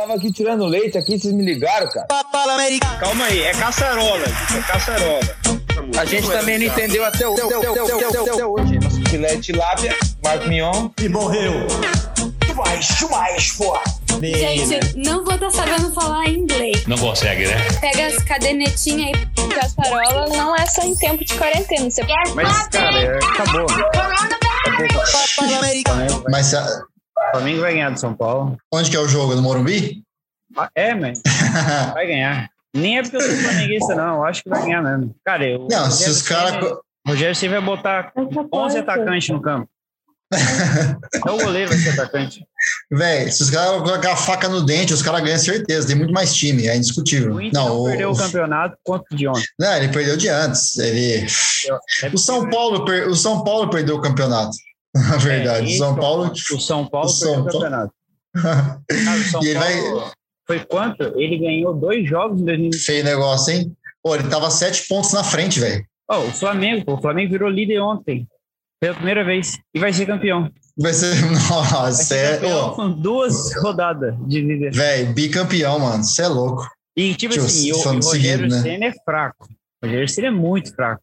tava aqui tirando leite aqui, vocês me ligaram, cara. Calma aí, é caçarola, é caçarola. A gente também não entendeu até, o- até, o- até, o- até, hoje. Nosso filé de tilápia, Marco Mignon. E morreu. Gente, não vou estar sabendo falar inglês. Não consegue, né? Pega as cadernetinhas aí. Caçarola não é só em tempo de quarentena. Você Mas, cara, é, acabou. Acabou. Mas sa- O Flamengo vai ganhar do São Paulo. onde que é o jogo? No Morumbi? Ah, É, mas vai ganhar. Nem é porque eu sou flamenguista, não. Eu acho que vai ganhar mesmo. Cara, eu. Não, se os caras. O Rogério você vai botar 11 atacantes no campo. É o goleiro vai ser atacante. Véi, se os caras colocar a faca no dente, os caras ganham certeza. Tem muito mais time, é indiscutível. O Inter Não, não, o, perdeu o campeonato quanto de ontem. não, ele perdeu de antes. Ele, É o, São Paulo, per- o São Paulo perdeu o campeonato. Na verdade, É, São Paulo. O São Paulo o São perdeu o Paulo- campeonato. Cara, o São E ele Paulo vai- foi quanto? Ele ganhou dois jogos em 2020. Feio negócio, hein? Pô, ele tava sete pontos na frente, velho. Oh, o Flamengo, pô, o Flamengo virou líder ontem. Pela primeira vez. E vai ser campeão. Vai ser. Vai Nossa, ser é. campeão duas rodadas de líder. Velho, bicampeão, mano. Você é louco. E tipo Tio, assim, o, o Rogério seguido, né? Senna é fraco. O Rogério Senna é muito fraco.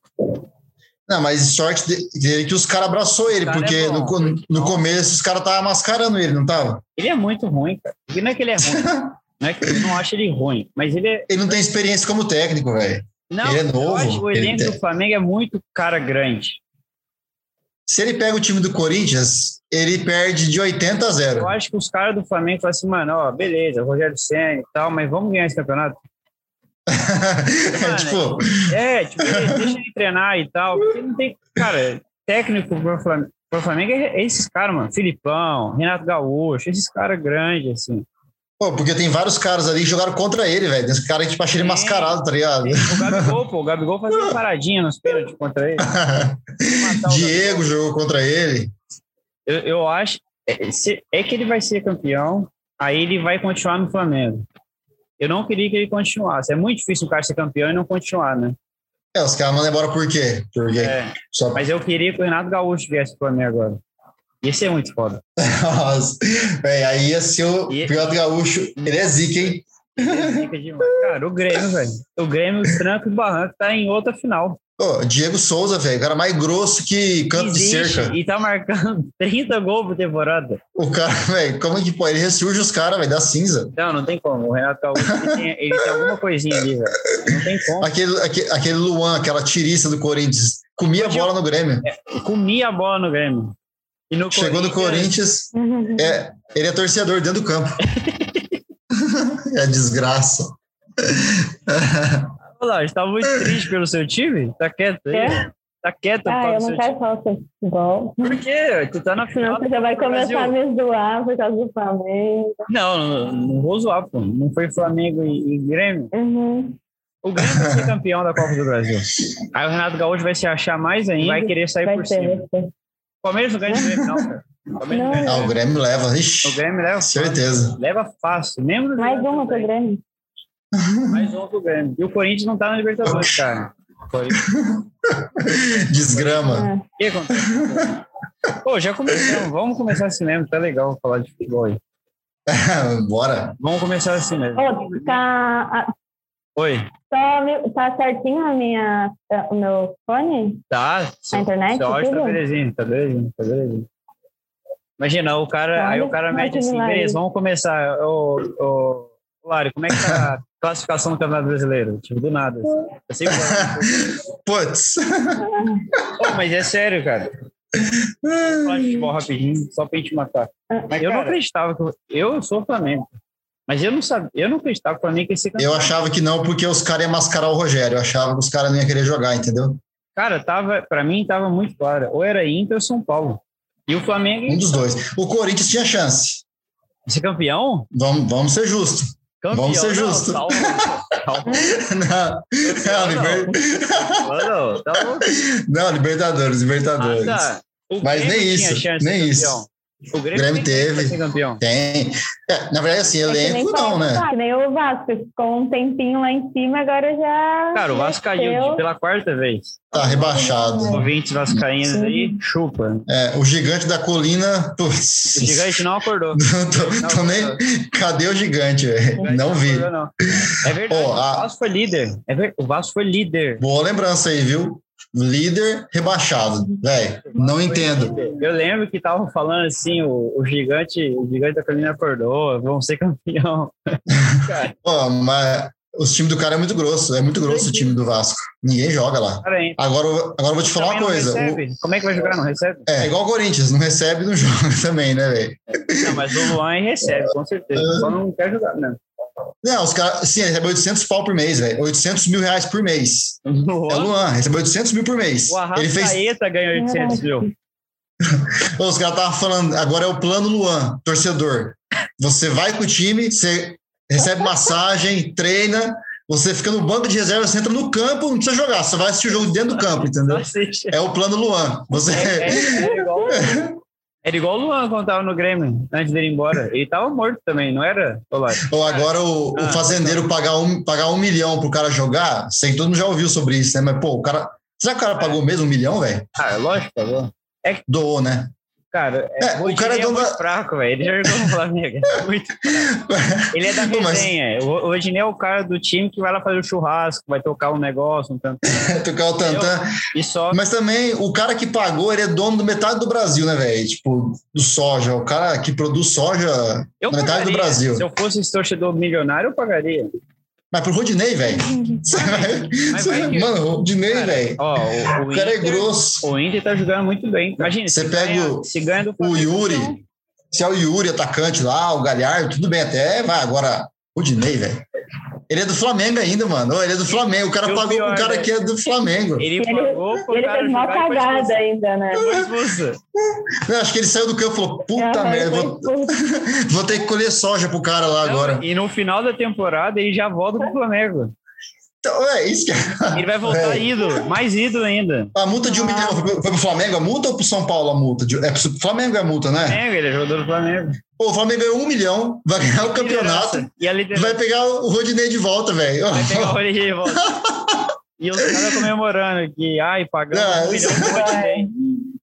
Não, mas sorte de- dele que os caras abraçou ele, cara porque é bom, no, no começo os caras estavam mascarando ele, não tava? Ele é muito ruim, cara. E não é que ele é ruim. não é que eu não acho ele ruim. Mas ele é. Ele não tem experiência como técnico, velho. Não, Ele é eu novo, acho que o ele elenco tem- do Flamengo é muito cara grande. Se ele pega o time do Corinthians, ele perde de 80 a 0. Eu acho que os caras do Flamengo falam assim, mano, ó, beleza, Rogério Senna e tal, mas vamos ganhar esse campeonato. é, tipo, É, tipo, deixa ele treinar e tal. Porque não tem. Cara, técnico pro Flamengo, pro Flamengo é esses caras, mano. Filipão, Renato Gaúcho, esses caras grandes, assim. pô, porque tem vários caras ali que jogaram contra ele, velho. Esse cara que tipo, achei ele Sim. mascarado, tá ligado? O Gabigol, pô, o Gabigol fazia uma paradinha nos pênaltis contra ele. Diego jogou contra ele. Eu, eu acho. É, se- é que ele vai ser campeão, aí ele vai continuar no Flamengo. Eu não queria que ele continuasse. É muito difícil um cara ser campeão e não continuar, né? É, os caras mandam embora por quê? Porque É, só mas eu queria que o Renato Gaúcho viesse pro Flamengo agora. Ia ser muito foda. Nossa, aí ia ser o E- Piotr Gaúcho. Ele é zica, hein? Ia ser zica demais. Cara, o Grêmio, velho. O Grêmio, o Tranco e o Barranco tá em outra final. Pô, Diego Souza, velho, o cara mais grosso que canto de Existe cerca. E tá marcando 30 gols por temporada. O cara, velho, como que pô? Ele ressurge os caras, velho, da cinza. Não, não tem como. O Renato Gaúcho, ele tem, ele tem alguma coisinha ali, velho. Não tem como. Aquele, aquele, aquele Luan, aquela tiriça do Corinthians, comia a bola no Grêmio. Comia a bola no Grêmio. E no Chegou no Corinthians, é, ele é torcedor dentro do campo. é desgraça. Olha lá, a gente tá muito triste pelo seu time? Tá quieto aí? É? Tá quieto por Ah, eu não quero time. falar sobre futebol. Por quê? Tu tá na Senão final. você já vai começar a me zoar por causa do Flamengo. Não, não, não vou zoar, pô. Não foi Flamengo e, e Grêmio. Uhum. O Grêmio vai ser campeão da Copa do Brasil. Aí o Renato Gaúcho vai se achar mais ainda vai querer sair Vai por ser, cima. O Palmeiras não ganha de Grêmio, não, cara. O não Não. Ah, o Grêmio leva, O ixi, Grêmio leva certeza. fácil. Leva fácil. Mesmo no Mais uma pro. Grêmio. Mais um pro Grêmio. E o Corinthians não tá na Libertadores, cara. Desgrama. Ah. O que acontece? Pô, já começamos. Vamos começar assim mesmo. Tá legal falar de futebol aí. Bora. Vamos começar assim mesmo. Ô, tá, Oi. tá, tá certinho a minha, o meu fone? Tá. A internet, Seu áudio tá belezinho, tá belezinho, tá belezinho. Imagina, o cara, Tá, aí o cara olha mete assim, beleza, vamos começar. Ô, ô, Lari, como é que tá a classificação do Campeonato Brasileiro? Tipo, do nada. assim. Eu sempre falo, Putz. Pô, mas é sério, cara. Falar de futebol rapidinho, só pra gente matar. Ah, eu não cara. acreditava que eu, eu sou Flamengo. Mas eu não sabia, eu não acreditava que o Flamengo ia ser campeão. Eu achava que não, porque os caras iam mascarar o Rogério. Eu achava que os caras não iam querer jogar, entendeu? Cara, tava, pra mim tava muito claro. Ou era Inter ou São Paulo. E o Flamengo Um dos dois. O Corinthians tinha chance. ia ser campeão? Vamos, vamos ser justos. Campeão, Vamos ser justos. calma, calma. Não, não, liber- Não, tá não, Libertadores, Libertadores. Ah, tá. Mas nem isso, nem isso. O Grêmio, Grêmio teve. campeão. Tem. É, na verdade, assim, É elenco não, né? Nem o Vasco, ficou um tempinho lá em cima, agora já. Cara, o Vasco caiu pela quarta vez. Tá rebaixado. Ouvintes vascaínos aí, chupa. É, o gigante da colina. O gigante não acordou. Não tô, tô nem. Cadê o gigante, velho? gigante Não vi. acordou, não. É verdade, Ó, a- o Vasco foi líder. É ver- O Vasco foi líder. Boa lembrança aí, viu? Líder rebaixado. Velho, não entendo. Eu lembro que estavam falando assim, o, o gigante, o gigante da colina acordou, vão ser campeão. Ó, mas os times do cara é muito grosso. É muito grosso o time do Vasco. Ninguém joga lá. Agora, eu- agora eu vou te falar uma coisa. O-. Como é que vai jogar? Não recebe? é igual o Corinthians, não recebe, não joga também, né, velho? Não, mas o Luan recebe, com certeza. Só não quer jogar, né? Não, os caras, sim, ele recebe 800 pau por mês, velho. 800 mil reais por mês. O É o Luan, recebeu 800 mil por mês. o Ele fez. Ganhou 800 mil. Os caras estavam falando, agora é o plano Luan, torcedor. Você vai com o time, você recebe massagem, treina, você fica no banco de reserva, você entra no campo, não precisa jogar, você vai assistir o jogo dentro do campo, entendeu? É o plano Luan. Você. É, é, era igual, era igual o Luan quando tava no Grêmio, antes dele ir embora. Ele tava morto também, não era? Olá. Ou agora o, o Ah, fazendeiro pagar um, pagar um milhão pro cara jogar, sei que todo mundo já ouviu sobre isso, né? Mas, pô, o cara. Será que o cara pagou mesmo um milhão, velho? Ah, é lógico, pagou. Doou, né? Cara, é, É, o cara é é muito da- fraco, velho. Ele já jogou no Flamengo. é muito fraco. Ele é da mas- resenha. O Rodinei é o cara do time que vai lá fazer o churrasco, vai tocar um negócio, um tanto. Tocar o tantã. E só. Mas também o cara que pagou, ele é dono do metade do Brasil, né, velho? Tipo, do soja. O cara que produz soja Eu metade do pagaria. Brasil. Se eu fosse torcedor milionário, eu pagaria. Mas pro Rodinei, velho. Mano, o Rodinei, velho. O, o O cara é Inter- grosso. O Inter tá jogando muito bem. Imagina, Você se pega ganha, o- se ganha do O Flamengo, então, Yuri. Se é o Yuri, atacante lá, o Galhardo, tudo bem até. Vai, agora, o Rodinei, velho. Ele é do Flamengo ainda, mano. Ele é do Flamengo. O cara E o pagou pior, pro cara né? que é do Flamengo. Ele Ele, pagou pro ele cara fez foi cagada ainda, né? Foi expulso. Eu acho que ele saiu do campo e falou: puta merda, vou, vou ter que colher soja pro cara lá Não, agora. E no final da temporada ele já volta pro Flamengo. Então, é isso que Ele vai voltar É. ídolo, mais ídolo ainda. A multa de um milhão foi pro, Flamengo a multa ou pro São Paulo a multa? É pro Flamengo é a multa, né? Flamengo, ele é jogador do Flamengo. Pô, o Flamengo ganhou um milhão, vai ganhar o campeonato. E a liderança vai pegar o Rodinei de volta, velho. vai pegar o Rodinei de volta. E os caras comemorando que, ai, pagamos Não, um milhão pro Rodinei.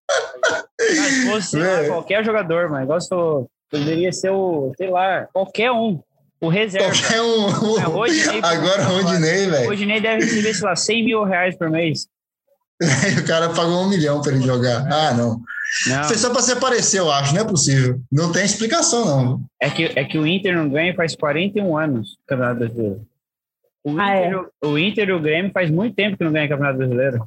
Cara, se fosse, lá, É. qualquer jogador, mas igual você falou, poderia ser o, sei lá, qualquer um. O reserva. Qualquer um. É, Rodinei, Agora o Rodinei, O velho. Rodinei deve receber, sei lá, 100 mil reais por mês. O cara pagou um milhão pra ele jogar. Ah, não. Não, Foi só pra se aparecer, eu acho. Não é possível. Não tem explicação, não. é que, é que o Inter não ganha faz 41 anos o Campeonato Brasileiro. O Ah, é? Inter, o Inter e o Grêmio faz muito tempo que não ganha Campeonato Brasileiro.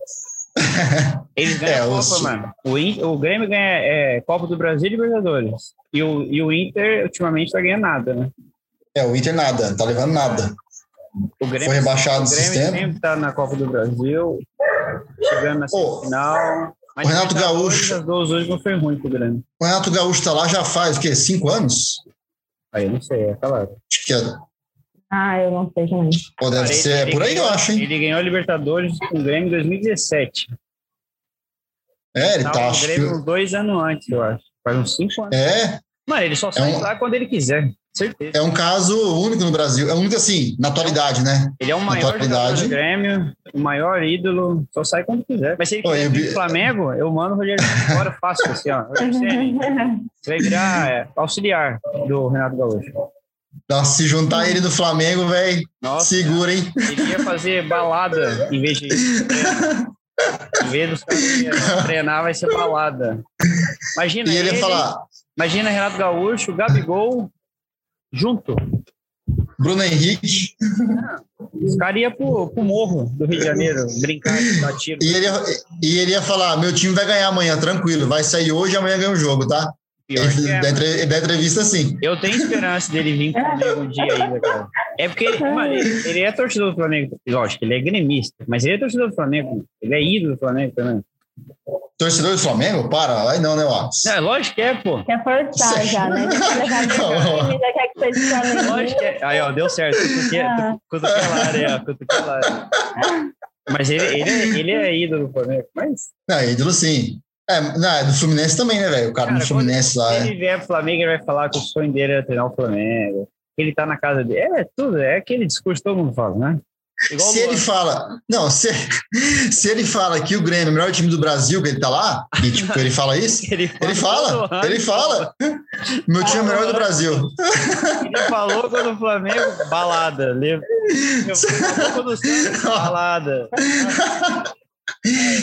Eles ganham É, a Copa, os- mano. O, In- o Grêmio ganha é, Copa do Brasil e Libertadores. E o, e o Inter, ultimamente, tá ganhando nada, né? É, o Inter nada, não tá levando nada. O Grêmio, Foi rebaixado o no Grêmio sempre tá na Copa do Brasil, chegando na Ô, semifinal. Mas o Renato Libertadores, Gaúcho- As duas últimas foi ruim pro Grêmio. O Renato Gaúcho tá lá já faz, o quê? Cinco anos? Aí eu não sei, é claro. Acho que é. Ah, eu não sei também. Pô, deve Cara, ser ele- é por aí, ele eu ganhou- acho, hein? Ele ganhou a Libertadores com o Grêmio em 2017. É, ele tá, no acho Grêmio que. dois anos antes, eu acho. Faz uns cinco anos. É, Mano, ele só sai um- lá quando ele quiser. Certeza. é um caso único no Brasil. É único assim, na atualidade, né? Ele é o maior atualidade. do Grêmio, o maior ídolo, só sai quando quiser. Mas se ele Oi, quiser eu vir vi- pro Flamengo, eu mando o Rogério fora fácil, assim, ó. Você vai virar é, auxiliar do Renato Gaúcho. Nossa, se juntar ele no Flamengo, velho, Nossa, segura, hein? ele ia fazer balada em vez de. Em vez dos caras treinar, vai ser balada. Imagina E ele ele, ia falar, imagina Renato Gaúcho, Gabigol, junto. Bruno Henrique, Os caras iam pro, pro morro do Rio de Janeiro, brincar, dar tiro. e ele, ia, e ele ia falar: meu time vai ganhar amanhã, tranquilo, vai sair hoje e amanhã ganha o jogo, tá? Pior Ele, é, ele dá entrevista assim. Eu tenho esperança dele vir Flamengo um dia ainda, cara. É porque, mano, ele, ele é torcedor do Flamengo. Lógico, ele é gremista, mas ele é torcedor do Flamengo. Ele é ídolo do Flamengo também. Torcedor do Flamengo? Para, aí não, né, Watts? Não, é lógico que é, pô. Quer forçar já, né? Lógico que é. Aí, ó, deu certo. Cutuquei Ah. cutuquei a área, ó. Cutuquei a área. Mas ele, ele, é, ele é ídolo do Flamengo. Mas Não, ídolo sim. É, não, é do Fluminense também, né, velho? O cara, Cara, do Fluminense lá. é. ele vier pro Flamengo, ele vai falar que o sonho dele era treinar o Flamengo. Que ele tá na casa dele. É tudo, é aquele discurso que todo mundo fala, né? Igual Se ele fala, não, se, se ele fala que o Grêmio é o melhor time do Brasil, que ele tá lá, e tipo, ele fala isso, Ele, ele fala, ele fala. Meu time é o melhor do Brasil. Ele falou quando o Flamengo, balada. Ele falou quando o Santos, balada.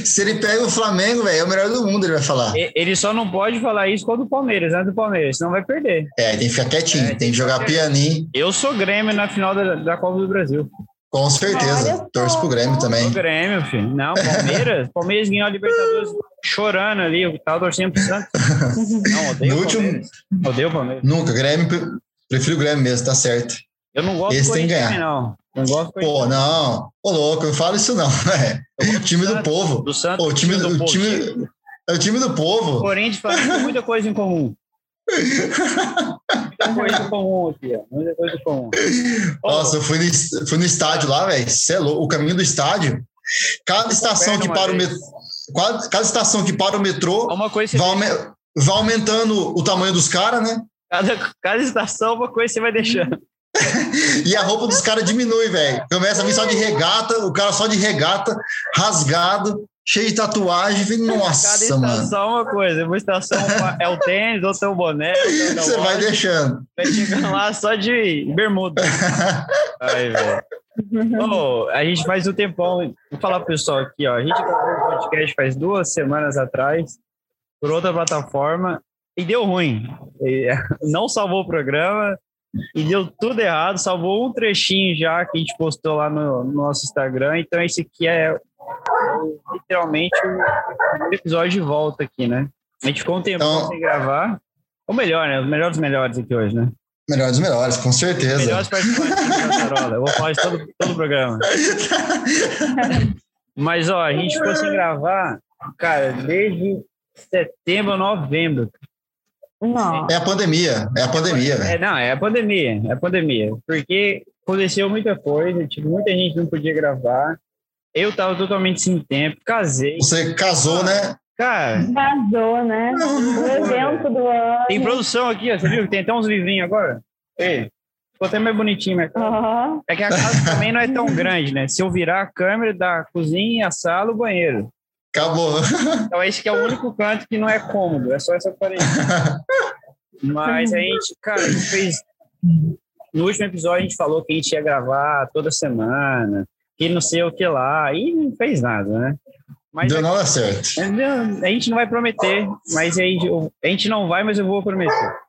Se ele pega o Flamengo, velho, é o melhor do mundo, ele vai falar. Ele só não pode falar isso quando o Palmeiras, antes do Palmeiras, senão vai perder. É, tem que ficar quietinho, É, tem que jogar pianinho, Eu sou Grêmio na final da, da Copa do Brasil. Com certeza. Torço pro Grêmio também. Grêmio, filho. Não, Palmeiras. Palmeiras ganhou a Libertadores chorando ali. Eu tava torcendo pro Santos. Não, odeio No o último- Palmeiras. Odeio o Palmeiras. Nunca, Grêmio, prefiro o Grêmio mesmo, tá certo. Eu não gosto Esse do tem que ganhar. não. Não gosto do Pô, não. Ô, louco, não fala isso não. É. Eu O time do Santos, povo. Do Santos, Ô, o time, do o povo. time, é o time do povo. Corinthians e Flamengo tem muita coisa em comum. Muita coisa comum aqui, ó. Muita coisa comum. Nossa, eu fui no, fui no estádio lá, velho. Cê é louco. O caminho do estádio. Cada estação que para o vez. metrô. Cada, cada estação que para o metrô uma coisa vai, aume- vai aumentando o tamanho dos caras, né? cada, cada estação, uma coisa você vai deixando. E a roupa dos caras diminui, velho. Começa a vir só de regata, o cara só de regata, rasgado, cheio de tatuagem. Falei, Cada Nossa, mano. estação é uma coisa. Uma estação é o tênis, outra é o boné. é Você vai deixando. Vai chegando lá só de bermuda. Ai, velho. Ô, a gente faz um tempão. Vou falar pro pessoal aqui, ó. A gente gravou um podcast faz duas semanas atrás por outra plataforma e deu ruim. E, não salvou o programa e deu tudo errado. Salvou um trechinho já que a gente postou lá no, no nosso Instagram. Então, esse aqui é literalmente o episódio de volta aqui, né? A gente ficou um tempão Então- sem gravar. Ou melhor, né? Os melhores dos melhores aqui hoje, né? Melhor dos melhores, com certeza. Melhores participantes da Caçarola. Eu vou falar isso todo, todo o programa. Mas, ó, a gente ficou sem gravar, cara, desde setembro, novembro. Não. É a pandemia, é a pandemia, velho. É, não, é a pandemia, é a pandemia. Porque aconteceu muita coisa, tipo, muita gente não podia gravar. Eu tava totalmente sem tempo, casei. Você casou, né? Cara, Vazou, né? O evento do ano. tem produção aqui, ó, você viu? Tem até uns livrinhos agora. Ei, ficou até mais bonitinho, mas Aham. É que a casa também não é tão grande, né? Se eu virar a câmera da cozinha, a sala, o banheiro. Acabou. Então esse que é o único canto que não é cômodo, é só essa parede. Mas a gente, cara, a gente fez. No último episódio a gente falou que a gente ia gravar toda semana, que não sei o que lá, e não fez nada, né? Mas Deu a, nada certo. a gente não vai prometer, mas a gente, a gente não vai, mas eu vou prometer.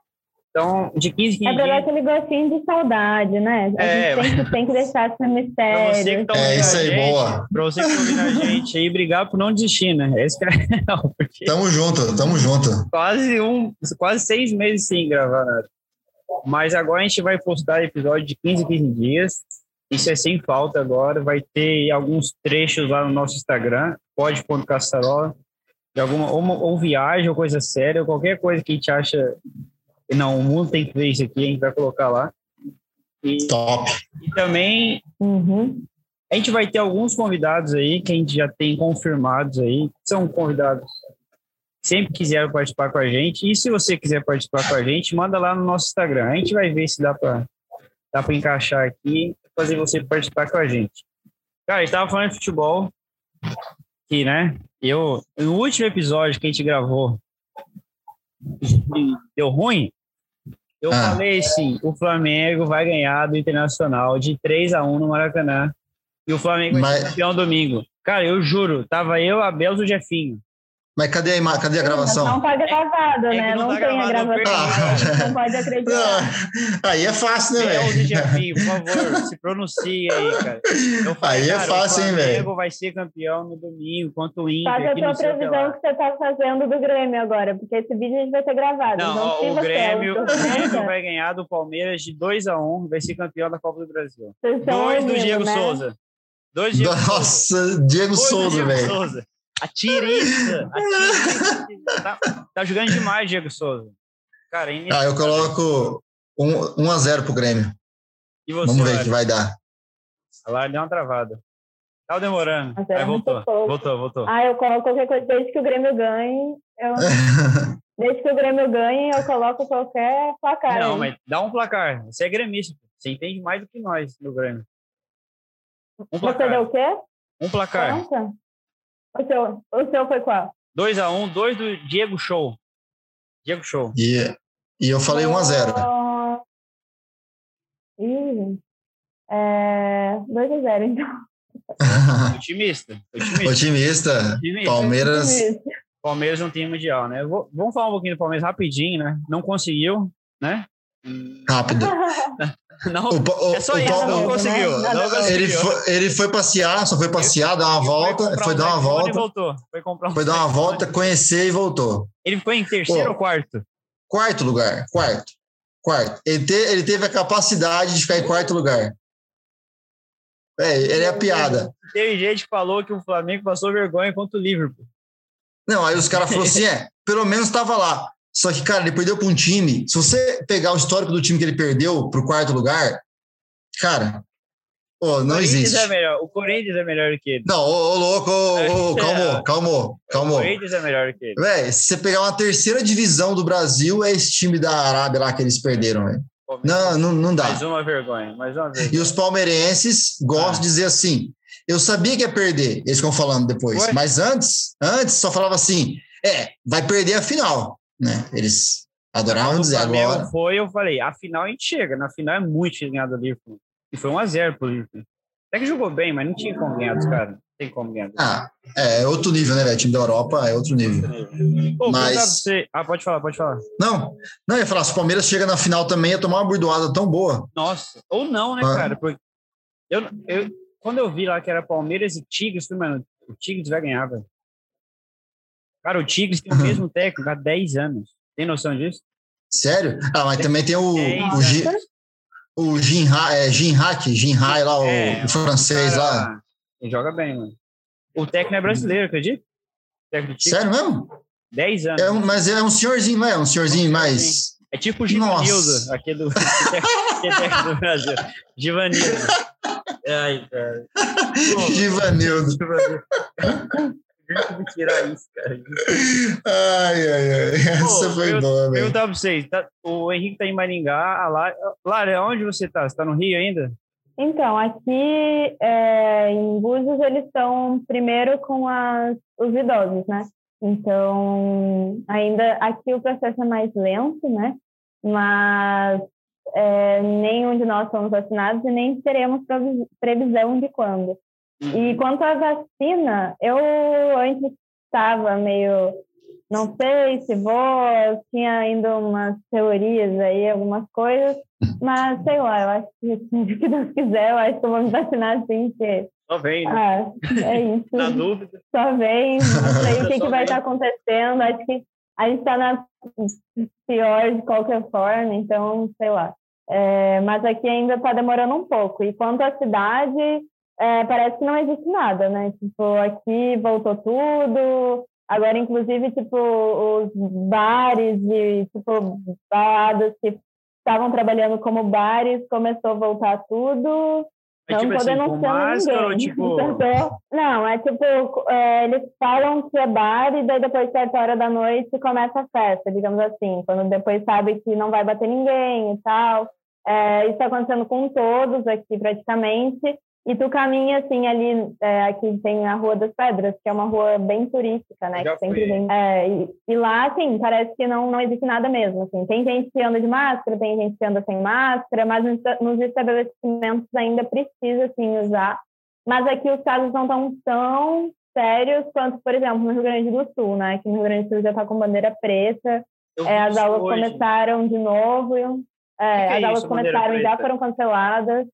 Então, de 15 em É 15 pra dar aquele gostinho de saudade, né? A É, gente tem que, tem que deixar esse mistério. tá É isso aí, gente, boa. Pra você que tá ouvindo a gente aí, obrigado por não desistir, né? Esse que é real, porque Tamo junto, tamo junto. quase um, quase seis meses sem gravar nada. Mas agora a gente vai postar episódio de 15 em 15 dias. Isso é sem falta agora. Vai ter alguns trechos lá no nosso Instagram, pode.caçarola, de alguma ou, ou viagem ou coisa séria, ou qualquer coisa que a gente acha. Não, o mundo tem que ver isso aqui, a gente vai colocar lá. E, Top. e também Uhum. a gente vai ter alguns convidados aí que a gente já tem confirmados aí, que são convidados que sempre quiseram participar com a gente. E se você quiser participar com a gente, manda lá no nosso Instagram. A gente vai ver se dá para dá para encaixar aqui fazer você participar com a gente. Cara, a gente tava falando de futebol, que, né? Eu, no último episódio que a gente gravou, deu ruim. Eu Ah. falei assim: o Flamengo vai ganhar do Internacional de 3 a 1 no Maracanã. E o Flamengo vai Mas- ser campeão domingo. Cara, eu juro, tava eu, a Bel e o Jefinho. Mas cadê a, cadê a gravação? Não tá gravado, É né? não Não, tá tem a gravado, gravação. Não pode acreditar. Ah, aí é fácil, né, velho? Jefinho, por favor, se pronuncie aí, cara. Eu Aí é cara, fácil, hein, O velho? Flamengo vai ser campeão no domingo contra o Inter. Faz a tua o lá. previsão que você tá fazendo do Grêmio agora, porque esse vídeo a gente vai ter gravado. Não, então, ó, o Grêmio, o o Grêmio vai ganhar do Palmeiras de 2 a 1 vai ser campeão da Copa do Brasil. Vocês Dois do Diego né? Souza. Dois do Diego Souza. Nossa, Diego Souza, Diego velho. Souza. A tiriça. A tiriça. tá, tá jogando demais, Diego Souza. Cara, é Ah, eu coloco 1 um, a 0 pro Grêmio. E você, Vamos ver o que vai dar. A Lara deu uma travada. Tava demorando. Mas é Aí muito voltou. pouco. Voltou, voltou. Ah, eu coloco qualquer coisa, desde que o Grêmio ganhe, eu, desde que o Grêmio ganhe, eu coloco qualquer placar. Não, aí. mas dá um placar. Você é gremista. Você entende mais do que nós no Grêmio. Um Você deu placar. o quê? Um placar. Conta? O seu, o seu foi qual? 2x1, um, dois do Diego Show. Diego Show. E, e eu falei 1 a 0 Oh. Ih, é, 2 a 0 então. Otimista. Otimista. Otimista. Otimista. Palmeiras. Palmeiras não tem mundial, né? Vou- vamos falar um pouquinho do Palmeiras rapidinho, né? Não conseguiu, né? Rápido. Não, O, o- é só o isso, Pa- não o- conseguiu. Não a ver. conseguiu. ele, foi, ele foi passear, só foi passear, dar uma volta, foi um dar uma volta, voltou. Foi comprar um foi dar uma volta, conhecer e voltou. Ele ficou em terceiro Pô. ou quarto? Quarto lugar, quarto, quarto. Ele, te- ele teve a capacidade de ficar em quarto lugar. É, ele é a piada. Teve gente que falou que o Flamengo passou vergonha contra o Liverpool. Não, aí os caras falaram assim: é, pelo menos estava lá. Só que, cara, ele perdeu para um time. Se você pegar o histórico do time que ele perdeu para o quarto lugar, cara, pô, não o Corinthians existe. É melhor. O Corinthians é melhor que ele. Não, ô, ô, louco, ô, ô, É. calmou, calmou, O calmou. Corinthians é melhor que ele. Véi, se você pegar uma terceira divisão do Brasil, é esse time da Arábia lá que eles perderam, velho. Não, não, não dá. Mais uma vergonha, mais uma vez. E os palmeirenses gostam Ah. de dizer assim: eu sabia que ia perder, eles ficam falando depois. Ué? Mas antes, antes só falava assim: é, vai perder a final. Né? Eles adoravam dizer agora. foi, eu falei, a final a gente chega. Na final é muito difícil ganhar do Liverpool. E foi 1x0 pro Liverpool. Até que jogou bem, mas não tinha como ganhar dos caras. Não tem como ganhar. Ah, é, é outro nível, né, velho? Time da Europa é outro nível. Mas- você- Ah, pode falar, pode falar. Não, não, ia falar, se o Palmeiras chega na final também, ia tomar uma burdoada tão boa. Nossa, ou não, né, Ah. cara? Porque eu, eu, quando eu vi lá que era Palmeiras e Tigres, falei, mano, o Tigres vai ganhar, velho. Cara, o Tigres tem o mesmo técnico há 10 anos. Tem noção disso? Sério? Ah, mas também tem o, o, Gi- o Jin é, Jin Hack, Jin Hai lá, o, É, o francês lá. Cara, Ele joga bem, mano. O técnico é brasileiro, acredita? Sério mesmo? 10 anos. É um, mas é um senhorzinho, não é? Um senhorzinho mais. É tipo o Givanildo, aquele do, técnico do Brasil. Givanildo. Ai, cara. Givanildo. Givanildo. Vou tirar isso, cara. Ai, ai, ai. Essa Pô, foi eu- boa, velho. Perguntar pra vocês, tá- o Henrique tá em Maringá, a Lara, Lara, onde você tá? Você tá no Rio ainda? Então, aqui é, em Búzios eles estão primeiro com as, os idosos, né? Então, ainda aqui o processo é mais lento, né? Mas é, nenhum de nós somos vacinados e nem teremos previ- previsão de quando. E quanto à vacina, eu antes estava meio, não sei se vou, tinha ainda umas teorias aí, algumas coisas, mas sei lá, eu acho que se Deus quiser, eu acho que eu vou me vacinar assim, porque Só vem, né? ah, é isso. Na dúvida. Só vem, não sei o que, que vai estar acontecendo, acho que a gente está na pior de qualquer forma, então, sei lá. É, mas aqui ainda está demorando um pouco. E quanto à cidade, é, parece que não existe nada, né? Tipo, aqui voltou tudo. Agora, inclusive, tipo, os bares e, tipo, baladas que estavam trabalhando como bares, começou a voltar tudo. Mas, Não tipo tô assim, com máscara ninguém. tipo... Não, é tipo, é, eles falam que é bar e daí depois, certa hora da noite, começa a festa, digamos assim. Quando depois sabe que não vai bater ninguém e tal. É, isso está acontecendo com todos aqui, praticamente. E tu caminha, assim, ali, é, aqui tem a Rua das Pedras, que é uma rua bem turística, né? Já que sempre vem. É, e, e lá, assim, parece que não, não existe nada mesmo, assim. Tem gente que anda de máscara, tem gente que anda sem máscara, mas nos, nos estabelecimentos ainda precisa, assim, usar. Mas aqui os casos não estão tão sérios quanto, por exemplo, no Rio Grande do Sul, né? Que no Rio Grande do Sul já está com bandeira preta, é, as aulas hoje. começaram de novo. É, que é as aulas isso, começaram e já foram canceladas.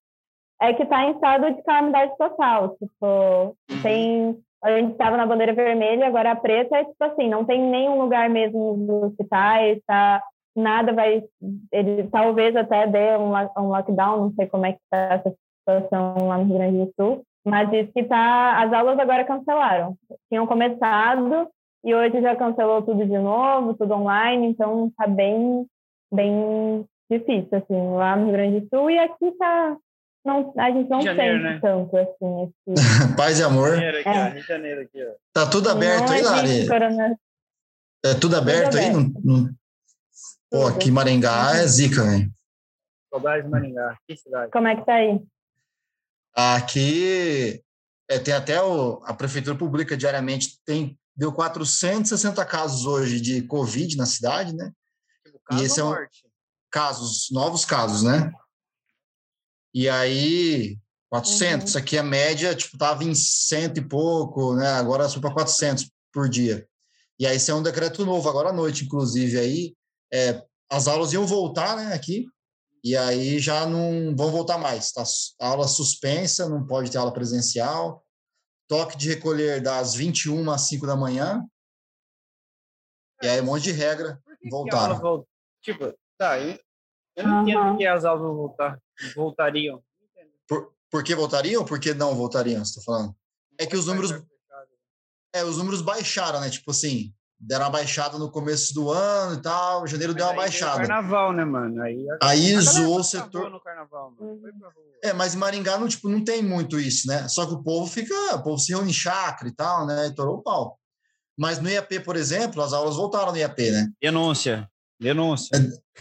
É que está em estado de calamidade total. Tipo, tem. A gente estava na bandeira vermelha, agora a preta é tipo assim, não tem nenhum lugar mesmo nos hospitais, tá, nada vai. Ele talvez até dê um, um lockdown, não sei como é que está essa situação lá no Rio Grande do Sul, mas diz que tá, as aulas agora cancelaram. Tinham começado e hoje já cancelou tudo de novo, tudo online, então tá bem, bem difícil, assim, lá no Rio Grande do Sul. E aqui tá, não, a gente não Janeiro, sente né? tanto assim. Esse, Paz e amor. Janeiro aqui, ó. É. Rio de Janeiro aqui, ó. Tá tudo aberto não aí, Lari? existe corona- É tudo aberto aí? Não, não... Pô, aqui Maringá é zica, velho. Saudades de Maringá. Que cidade. Como é que tá aí? Aqui é, tem até o, a prefeitura publica diariamente, tem, deu 460 casos hoje de Covid na cidade, né? Tipo, caso esse é um- morte? Casos, novos casos, né? E aí, 400. Aqui a média, tipo, tava em cento e pouco, né? Agora subiu para 400 por dia. E aí, isso é um decreto novo, agora à noite, inclusive, aí, é, as aulas iam voltar, né, aqui, e aí já não vão voltar mais, tá? A aula suspensa, não pode ter aula presencial, toque de recolher das 21 às 5 da manhã, e aí um monte de regra. Voltaram. Tipo, tá, eu, não entendo que as aulas vão voltar, voltariam. Por, por que voltariam? Por que não voltariam, você tá falando? É que os números É, os números baixaram, né? Tipo assim, deram uma baixada no começo do ano e tal, janeiro deu uma Mas aí veio o baixada. carnaval, né, mano? Aí, Aí zoou o setor. no carnaval, mano. Foi pra rua. É, mas em Maringá não, tipo, não tem muito isso, né? Só que o povo fica, o povo se reúne em chácara e tal, né? E torou o pau. Mas no IAP, por exemplo, as aulas voltaram no IAP, né? Denúncia. Denúncia.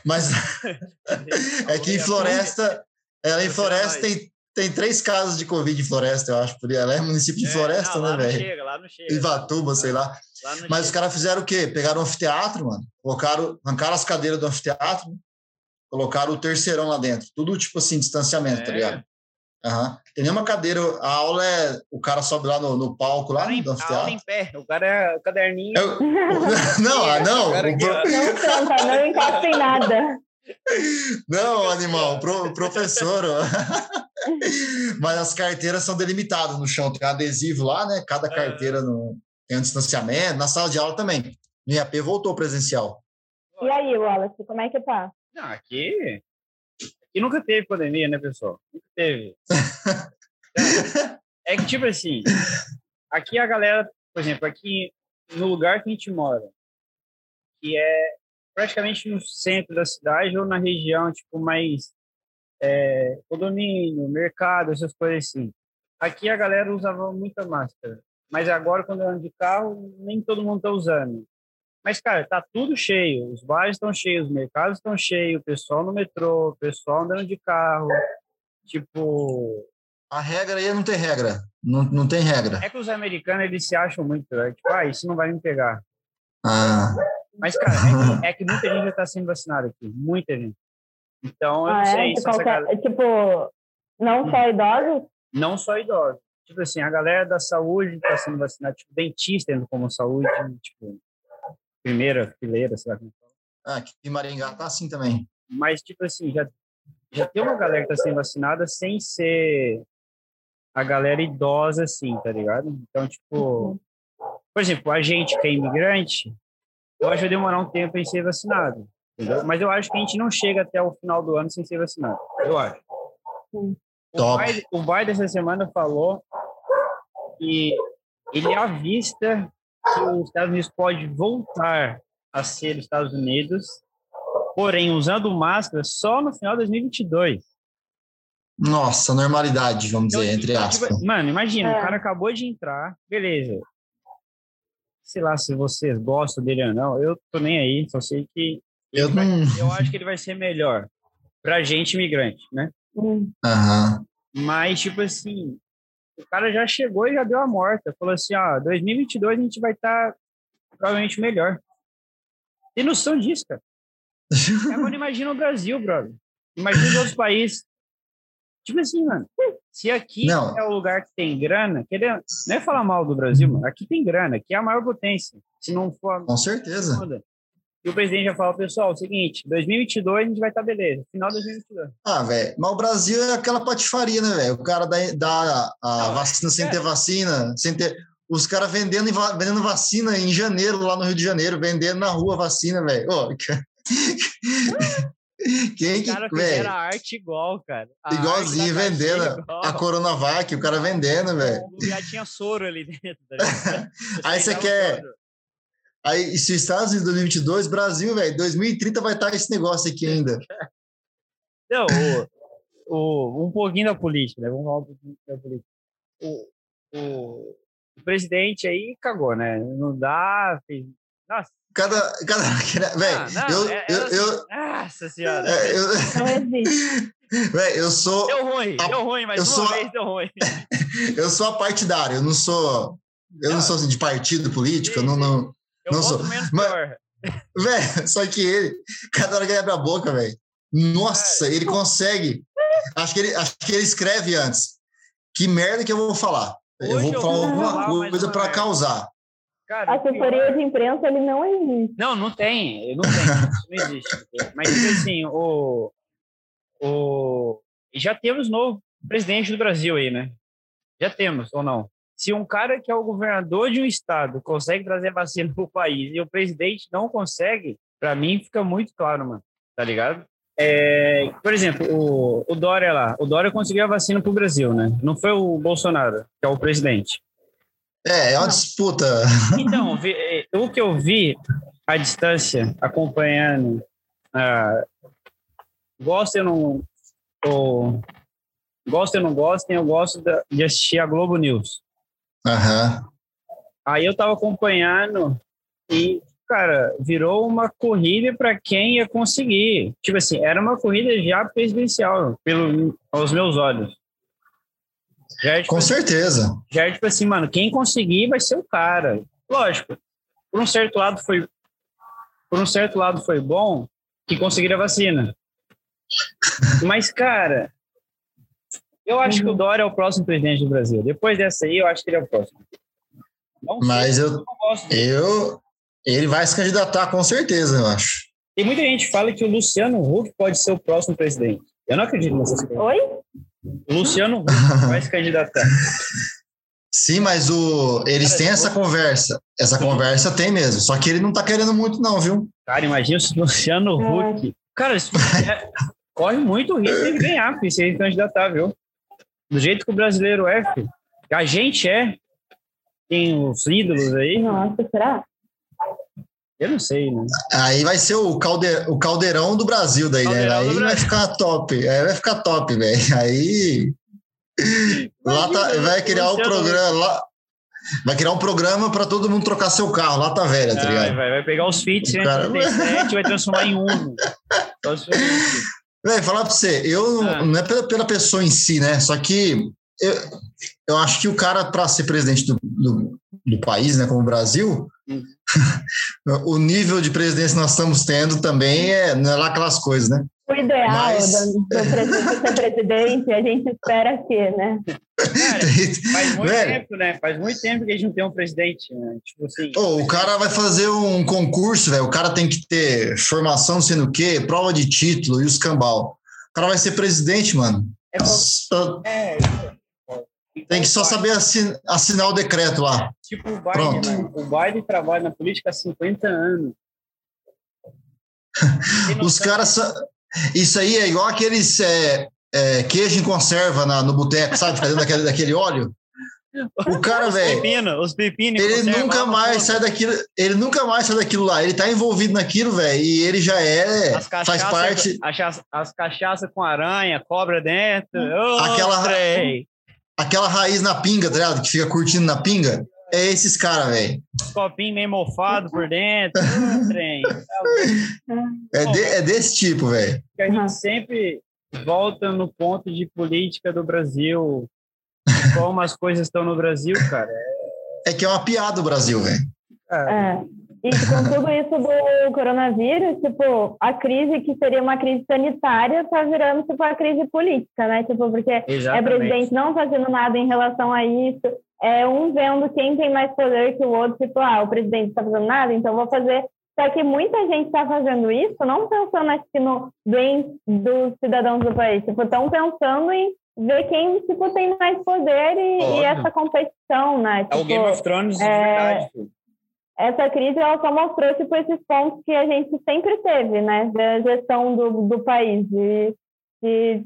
Mas é que em Floresta, ela em Você Floresta vai. tem, tem três casos de Covid em Floresta, eu acho. por. Ela é município de É, Floresta, não, lá né, não velho? chega, lá não chega. Ivatuba, sei lá. Lá não Mas os chega. caras fizeram o quê? Pegaram um anfiteatro, mano. Colocaram, arrancaram as cadeiras do anfiteatro, colocaram o terceirão lá dentro. Tudo tipo assim, distanciamento, tá É. ligado? Aham. Tem nenhuma cadeira. A aula é. O cara sobe lá no, no palco lá Aula em- do a aula anfiteatro. em pé. O cara é o caderninho. É o- não, ah, não. O cara o aqui, pro- ó. Não canta, não encosta em nada. Não, animal, pro- o professor. ó. Mas as carteiras são delimitadas no chão, tem um adesivo lá, né? Cada É. carteira no, tem um distanciamento. Na sala de aula também. No IAP voltou presencial. E aí, Wallace, como é que tá? Não, aqui. Aqui nunca teve pandemia, né, pessoal? Nunca teve. É que, tipo assim, aqui a galera, por exemplo, aqui no lugar que a gente mora, que é praticamente no centro da cidade ou na região, tipo, mais é, condomínio, mercado, essas coisas assim. Aqui a galera usava muita máscara. Mas agora, quando eu ando de carro, nem todo mundo está usando. Mas, cara, tá tudo cheio. Os bares estão cheios, os mercados estão cheios, o pessoal no metrô, o pessoal andando de carro. Tipo, A regra aí não tem regra. Não, não tem regra. é que os americanos, eles se acham muito, né? Tipo, ah, isso não vai me pegar. Ah, Mas, cara, é que, é que muita gente já tá sendo vacinada aqui. Muita gente. Então, eu Ah, não sei é? se qualquer- galera... Tipo, não só idosos? Não só idosos. Tipo assim, a galera da saúde tá sendo vacinada. Tipo, dentista indo como saúde, tipo, primeira fileira, sei lá como fala. ah, aqui em Maringá tá assim também. mas tipo assim, já, já tem uma galera que tá sendo vacinada sem ser a galera idosa, assim, tá ligado? Então, tipo, por exemplo, a gente que é imigrante, eu acho que vai demorar um tempo em ser vacinado, entendeu? Mas eu acho que a gente não chega até o final do ano sem ser vacinado, eu acho. O Top. Biden, o Biden essa semana falou que ele avista que os Estados Unidos pode voltar a ser os Estados Unidos, porém usando máscara só no final de 2022. Nossa, normalidade, vamos Então, dizer, entre tipo, aspas. Mano, imagina, É. o cara acabou de entrar, beleza. Sei lá se vocês gostam dele ou não, eu tô nem aí, só sei que Eu ele vai- não. eu acho que ele vai ser melhor pra gente imigrante, né? Hum. Aham. Mas, tipo assim, o cara já chegou e já deu a morta. Falou assim, ó, 2022 a gente vai estar provavelmente melhor. Tem noção disso, cara? Agora imagina o Brasil, brother. Imagina os outros países. Tipo assim, mano. Se aqui Não. é o lugar que tem grana, querendo, não é falar mal do Brasil, mano. Aqui tem grana, aqui é a maior potência. Se não for Com certeza. E o presidente já falou, pessoal, é o seguinte, 2022 a gente vai estar beleza, final de 2022. Ah, velho, mas o Brasil é aquela patifaria, né, velho? O cara dá, dá a Não, vacina sem é. ter vacina, sem ter. Os caras vendendo, vendendo vacina em janeiro, lá no Rio de Janeiro, vendendo na rua vacina, velho. Ô, que- Quem que. caras Velho, fizeram a arte igual, cara. A igualzinho, vendendo igual. a Coronavac, o cara vendendo, velho. Já tinha soro ali dentro. tá? Aí você quer- soro. Aí, se os Estados Unidos 2022, Brasil, velho, 2030 vai estar esse negócio aqui ainda. Não, o, o, um pouquinho da política, né? Vamos falar um pouquinho da política. O, o, o presidente aí cagou, né? Não dá. Fez... Nossa. Cada. cada véi, Ah, não, eu, é- eu, era eu, Nossa senhora. é, eu, Não existe. véi, eu sou. Deu ruim, a- deu ruim, mas eu uma sou- vez deu ruim. Eu sou apartidário, eu não sou. Eu não Não. sou assim, de partido político, eu Sim, não, sim. não. Eu Não sou. menos Mas- pior. Velho, só que ele, cada hora que ele abre a boca, velho. Nossa, ele consegue. Acho que ele, acho que ele escreve antes. Que merda que eu vou falar? eu Hoje vou eu falar vou alguma falar mais coisa para merda. causar. Cara, A o pior- assessoria de imprensa, ele não existe. Não, não tem, não tem, não existe. Mas tipo assim, o, o já temos novo presidente do Brasil aí, né? Já temos ou não? Se um cara que é o governador de um estado consegue trazer vacina para o país e o presidente não consegue, para mim fica muito claro, mano. Tá ligado? É, por exemplo, o, o Dória lá, o Dória conseguiu a vacina para o Brasil, né? Não foi o Bolsonaro, que é o presidente. É, é uma Não. disputa. Então, eh, o que eu vi à distância, acompanhando, ah, gosto eu não, ou, gosto eu não gosto, eu gosto de assistir a Globo News. Aham. Aí eu tava acompanhando e, cara, virou uma corrida para quem ia conseguir. Tipo assim, era uma corrida já presidencial, pelo, aos meus olhos. Já é, tipo, Com certeza. já é tipo assim, mano, quem conseguir vai ser o cara. Lógico, por um certo lado foi por um certo lado foi bom que conseguiram a vacina. Mas, cara, eu acho que o Dória é o próximo presidente do Brasil. Depois dessa aí, eu acho que ele é o próximo. Não sei, Mas eu, eu gosto dele. eu. Ele vai se candidatar, com certeza, eu acho. Tem muita gente que fala que o Luciano Huck pode ser o próximo presidente. Eu não acredito nessas coisas. Oi? O Luciano Huck vai se candidatar. Sim, mas o, eles têm essa conversa. Essa conversa tem mesmo. Só que ele não tá querendo muito, não, viu? Cara, imagina se o Luciano Huck. Cara, isso é- corre muito risco de ganhar, filho, se ele candidatar, viu? Do jeito que o brasileiro é, filho. A gente é. Tem os ídolos aí. Nossa, será? Eu não sei, né? Aí vai ser o, calde, o caldeirão do Brasil daí, né? Aí vai ficar top. Aí vai ficar top, velho. Aí. Lá tá, Imagina, vai criar o Luciano programa. Lá, vai criar um programa para todo mundo trocar seu carro. Lá tá velha, tá ligado? vai, vai pegar os Fit O cara- 137 e vai transformar em Uno. Isso. Velho, falar pra você, eu Ah. não é pela, pela pessoa em si, né? Só que eu, eu acho que o cara, para ser presidente do, do, do país, né, como o Brasil, Hum. o nível de presidência que nós estamos tendo também é, não é lá aquelas coisas, né? O ideal Mas- do, do presidente ser presidente, a gente espera que, né? Cara, faz muito Velho, tempo, né? Faz muito tempo que a gente não tem um presidente, né? Tipo assim. Ô, o cara vai fazer um concurso, velho. O cara tem que ter formação, sendo o quê? Prova de título e os cambal. O cara vai ser presidente, mano. É, é, Tem que só saber assin- assinar o decreto lá. Tipo o Biden, Pronto. mano. O Biden trabalha na política há 50 anos. Os caras. Isso aí é igual aqueles é, é, queijo em conserva na, no boteco, sabe? Fica dentro daquele, daquele óleo. O cara, Os velho, os pepinos. ele nunca no mais sai daquilo. Ele nunca mais sai daquilo lá. Ele tá envolvido naquilo, velho, e ele já é. As Faz cachaça, parte. As, as cachaças com aranha, cobra dentro. Ô, Aquela- trem. Aquela raiz na pinga, tá ligado? Que fica curtindo na pinga. É esses caras, velho. Copinho meio mofado por dentro. Trem. É, de- é desse tipo, velho. a gente sempre volta no ponto de política do Brasil, como as coisas estão no Brasil, cara. É que é uma piada o Brasil, velho. É. E com tudo isso do coronavírus, tipo, a crise que seria uma crise sanitária tá virando, tipo, a crise política, né? Tipo, porque é Exatamente. presidente não fazendo nada em relação a isso, é um vendo quem tem mais poder que o outro, tipo, ah, o presidente está fazendo nada, então vou fazer. Só que muita gente está fazendo isso, não pensando, acho que, no bem dos cidadãos do país, tipo, estão pensando em ver quem, tipo, tem mais poder e, e essa competição, né? É o Tipo, Game of Thrones de é, verdade. Essa crise ela só mostrou tipo esses pontos que a gente sempre teve, né, da gestão do, do país, de, de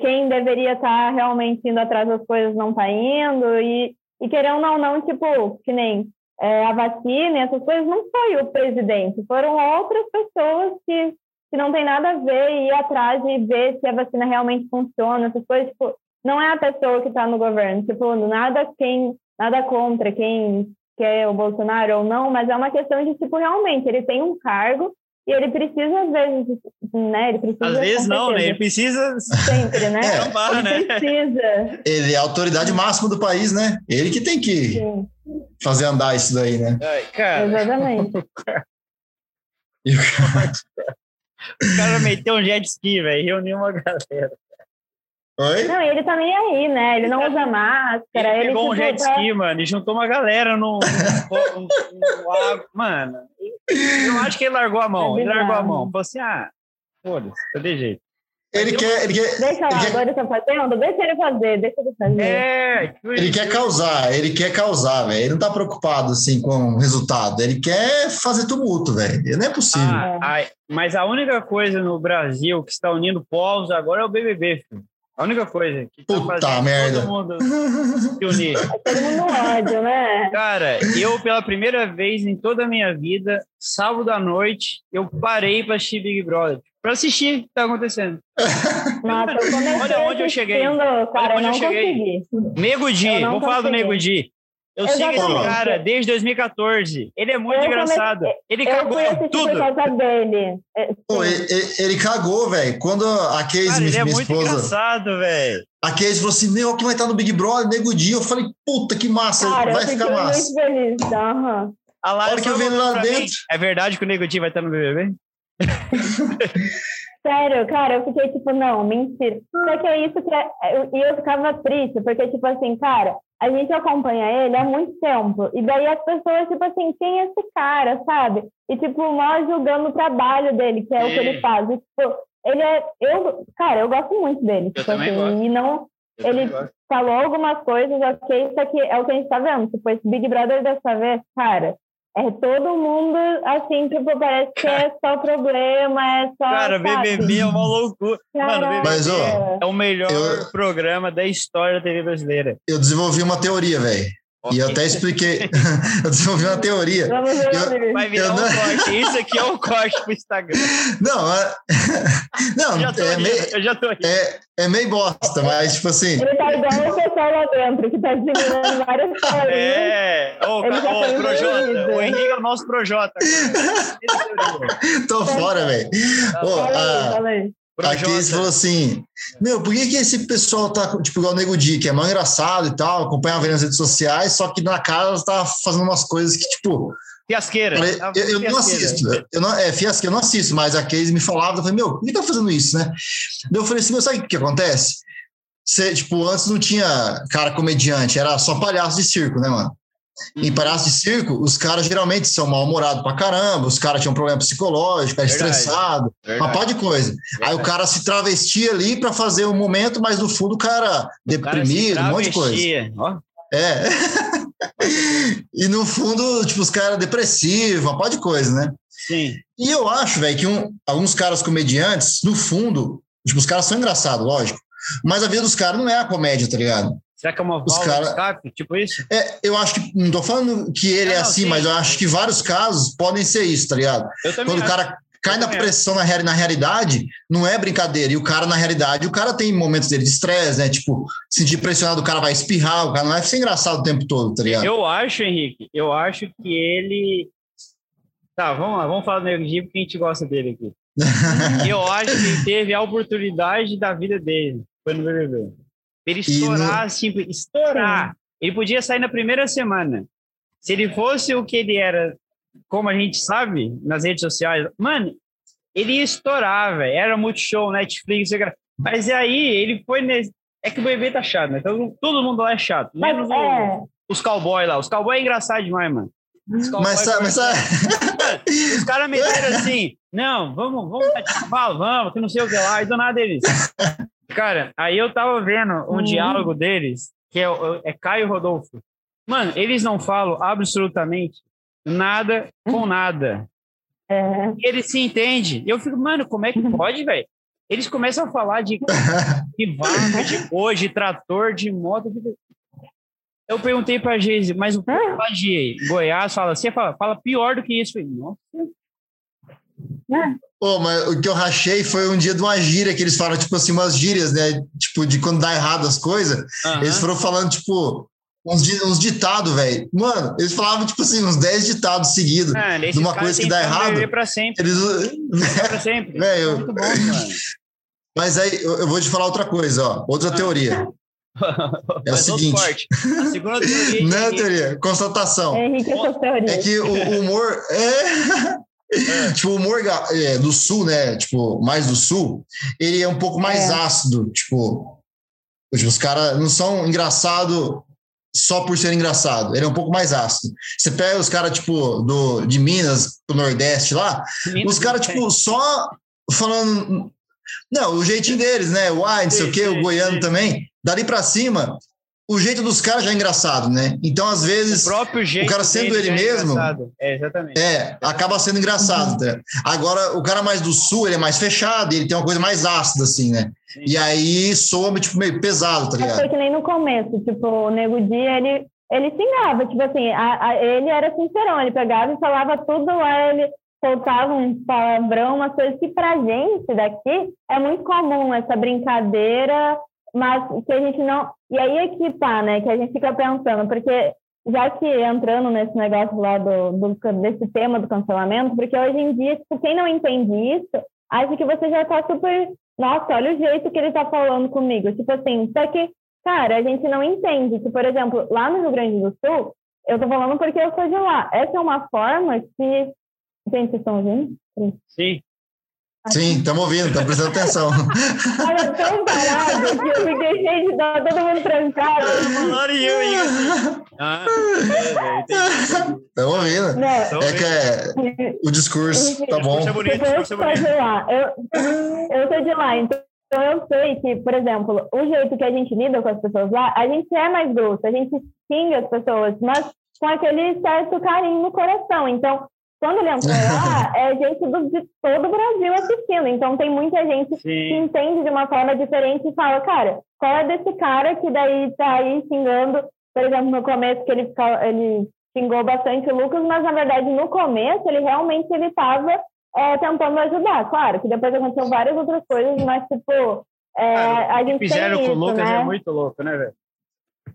quem deveria estar realmente indo atrás das coisas não está indo e, e querendo ou não, tipo, que nem é, a vacina, essas coisas não foi o presidente, foram outras pessoas que que não tem nada a ver e ir atrás e ver se a vacina realmente funciona, essas coisas, tipo, não é a pessoa que está no governo, tipo, nada quem, nada contra quem quer o Bolsonaro ou não, mas é uma questão de, tipo, realmente, ele tem um cargo e ele precisa, às vezes, né? Ele precisa. Às vezes não, né? Ele precisa. Sempre, né? É. Não para, né? Ele precisa. Ele é a autoridade máxima do país, né? Ele que tem que Sim, fazer andar isso daí, né? Ai, cara, exatamente. O cara meteu um jet ski, velho. Reuniu uma galera. Oi? Não, ele tá nem aí, né? Ele não usa máscara. Ele Ele, pegou um tipo, jet tá- ski, mano, e juntou uma galera no. no, no- no. Mano, eu acho que ele largou a mão. É Ele largou a mão. Falou assim: ah, foda-se, tá de jeito. Ele quer, ele quer, Deixa lá, ele quer, agora ele tá fazendo, deixa ele fazer, deixa ele fazer. É, ele quer causar, ele quer causar, velho. Ele não tá preocupado assim com o resultado. Ele quer fazer tumulto, velho. Não é possível. Ah, ai, mas a única coisa no Brasil que está unindo povos agora é o BBB, filho. A única coisa que tá Puta fazendo merda. todo mundo se unir. Todo mundo ódio, né? Cara, eu pela primeira vez em toda a minha vida, sábado à noite, eu parei para assistir Big Brother. Para assistir o que tá acontecendo. Nossa, eu Olha onde eu cheguei. Cara, onde eu eu cheguei. consegui. Nego Di, vou falar do consegui. Nego Di. Eu sigo esse cara desde 2014. Ele é muito Eu engraçado. comecei- Ele Eu cagou assistir por tudo. causa dele. É, Pô, ele, ele- ele cagou, velho. Quando a Casey, Cara, ele minha, é minha muito esposa, engraçado, velho. a Casey falou assim: Meu, quem vai estar no Big Brother? Nego Dia. Eu falei: Puta, que massa. Cara, eu vai ficar massa. muito feliz. Aham. A Lara que eu vi ele lá pra mim, dentro. É verdade que o Nego Di vai estar no BBB? Sério, cara, eu fiquei tipo, não, mentira. Só que é isso que é. eu- E eu, ficava triste, porque, tipo assim, cara, a gente acompanha ele há muito tempo. E daí as pessoas, tipo assim, quem é esse cara, sabe? E, tipo, nós julgando o trabalho dele, que é o que Sim. ele faz. E, tipo, ele é. Eu, cara, eu gosto muito dele. Eu tipo assim, gosto. e não. Eu Ele- falou algumas coisas, ok, isso aqui é o que a gente tá vendo. Tipo, esse Big Brother dessa vez, cara, é todo mundo assim, tipo, parece que é só problema, é só. Cara, sabe? BBB é uma loucura. Mano. BBB Mas, ó, é o melhor eu- programa da história da TV brasileira. Eu desenvolvi uma teoria, velho. E eu até expliquei. eu desenvolvi uma teoria. Eu-. Vai virar Eu um corte. Isso aqui é um corte pro Instagram. Não, é... não, Eu já tô é rindo, meio, eu já tô rindo. é, é meio bosta, mas tipo assim. Ele tá igual o pessoal lá dentro, que tá desenvolvendo várias coisas. É, ô, foi Projota, o Henrique é o nosso Projota. cara. Tô fora, velho. Ô, Fala aí, a- fala aí. A Projota. Casey falou assim: Meu, por que, que esse pessoal tá, tipo, igual o Nego Di, que é mais engraçado e tal, acompanhava ele nas redes sociais, só que na casa tá fazendo umas coisas que, tipo, Fiasqueira. eu, Tá eu não fiasqueira. assisto. Eu não, é, fiasco, eu não assisto, mas a Casey me falava, eu falei, meu, por que tá fazendo isso, né? Eu falei assim, meu, sabe o que, que acontece? Você, tipo, antes não tinha cara comediante, era só palhaço de circo, né, mano? Em palhaço de circo, os caras geralmente são mal-humorados pra caramba, os caras tinham um problema psicológico, Verdade. estressado, uma Verdade. pá de coisa. Aí o cara se travestia ali para fazer o momento, mas no fundo o cara O cara deprimido, um monte de coisa. Ó, É. e no fundo, tipo, os caras depressivos, uma pá de coisa, né? sim. E eu acho, velho, que um- alguns caras comediantes, no fundo, tipo, os caras são engraçados, lógico. Mas a vida dos caras não é a comédia, tá ligado? Será que é uma válvula cara- escape? Tipo isso? É, eu acho que. Não tô falando que ele é Não, assim, sim. mas eu acho que vários casos podem ser isso, tá ligado? Quando o acho. cara cai na pressão na, real- na realidade, não é brincadeira. E o cara, na realidade, o cara tem momentos dele de estresse, né? Tipo, se sentir pressionado, o cara vai espirrar, o cara não vai ser engraçado o tempo todo, tá ligado? Eu acho, Henrique, eu acho que ele. Tá, vamos lá, vamos falar do Nego porque a gente gosta dele aqui. Eu acho que ele teve a oportunidade da vida dele, foi no BBB. Ele E no- estourar, assim, estourar. Ele podia sair na primeira semana. Se ele fosse o que ele era, como a gente sabe, nas redes sociais, mano, ele ia estourar, velho. Era Multishow, Netflix, mas aí ele foi nesse. É que o bebê tá chato, né? Todo, todo mundo lá é chato. Mas Menos é, os cowboys lá. Os cowboys é engraçado demais, mano. Mas, sabe- mas sabe- Os caras meteram assim, não, vamos, vamos cavalo, vamos, que não sei o que lá, e do nada eles. Cara, aí eu tava vendo um Hum. diálogo deles, que é, o- é Caio Rodolfo. Mano, eles não falam absolutamente nada com nada. é. E eles se entendem. Eu fico, mano, como é que pode, velho? Eles começam a falar de, de vaca, de boi, de trator, de moto. de- Eu perguntei pra Geise, mas o povo lá de Goiás fala, você fala, fala pior do que isso. Eu Pô, mas o que eu rachei foi um dia de uma gíria que eles falam, tipo assim, umas gírias, né? Tipo, de quando dá errado as coisas. Aham. Eles foram falando, tipo, uns, uns ditados, velho. Mano, eles falavam, tipo assim, uns 10 ditados seguidos. Ah, de uma coisa que dá errado. Pra sempre. Eles. Pra sempre. Velho. Muito bom, mano. Mas aí eu, vou te falar outra coisa, ó. Outra Ah. teoria. É o seguinte. A segunda teoria. Não é que- teoria, constatação. Henrique, essas teorias. É que o o humor é. Tipo, o humor é, do sul, né? Tipo, mais do sul, ele é um pouco mais É. ácido. Tipo, tipo, os caras não são engraçados só por ser engraçado. Ele é um pouco mais ácido. Você pega os caras, tipo, do, de Minas, do Nordeste lá, os caras, tipo, só falando. Não, o jeitinho deles, né? O ai, não sei o quê, o goiano também. Dali pra cima, o jeito dos caras já é engraçado, né? Então, às O vezes. próprio jeito. cara sendo ele é mesmo. É, exatamente. É, acaba sendo engraçado. tá? Agora, o cara mais do sul, ele é mais fechado, ele tem uma coisa mais ácida, assim, né? Sim. E aí soa tipo, meio pesado, tá Mas ligado? foi que nem no começo, tipo, o Nego Di, ele, ele xingava, tipo assim, a, a- ele era sincerão, ele pegava e falava tudo lá, ele soltava um palavrão, umas coisas que pra gente daqui é muito comum, essa brincadeira, mas que a gente não... E aí é que tá, né, que a gente fica pensando, porque já que entrando nesse negócio lá do, do, desse tema do cancelamento, porque hoje em dia, tipo, quem não entende isso, acha que você já tá super nossa, olha o jeito que ele tá falando comigo. Tipo assim, só que, cara, a gente não entende que, por exemplo, lá no Rio Grande do Sul, eu tô falando porque eu sou de lá. Essa é uma forma que. Gente, vocês estão ouvindo? Sim. Sim, estamos ouvindo, estamos prestando atenção. Tava tão parado que eu fiquei cheio de dó, todo mundo trancado. Ah, entendi. Estamos ouvindo. Não, É que é, o discurso tá bom. É é. Eu, eu sou de lá, então eu sei que, por exemplo, o jeito que a gente lida com as pessoas lá, a gente é mais grosso, a gente xinga as pessoas, mas com aquele certo carinho no coração. Então, quando ele entrou lá, é gente do, de todo o Brasil assistindo. Então, tem muita gente que Sim. entende de uma forma diferente e fala, cara, qual é desse cara que daí tá aí xingando, por exemplo, no começo que ele, ele xingou bastante o Lucas, mas na verdade no começo ele realmente ele tava é, tentando ajudar. Claro que depois aconteceu várias outras coisas, mas tipo, é, Cara, a o que gente fizeram tem com o isso, Lucas né? é muito louco, né, velho?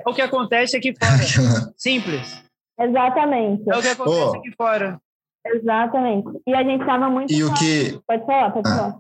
É o que acontece aqui fora. Simples. Exatamente, É o que acontece Ô. aqui fora. Exatamente. E a gente tava muito... E o que, Pode falar, pode falar.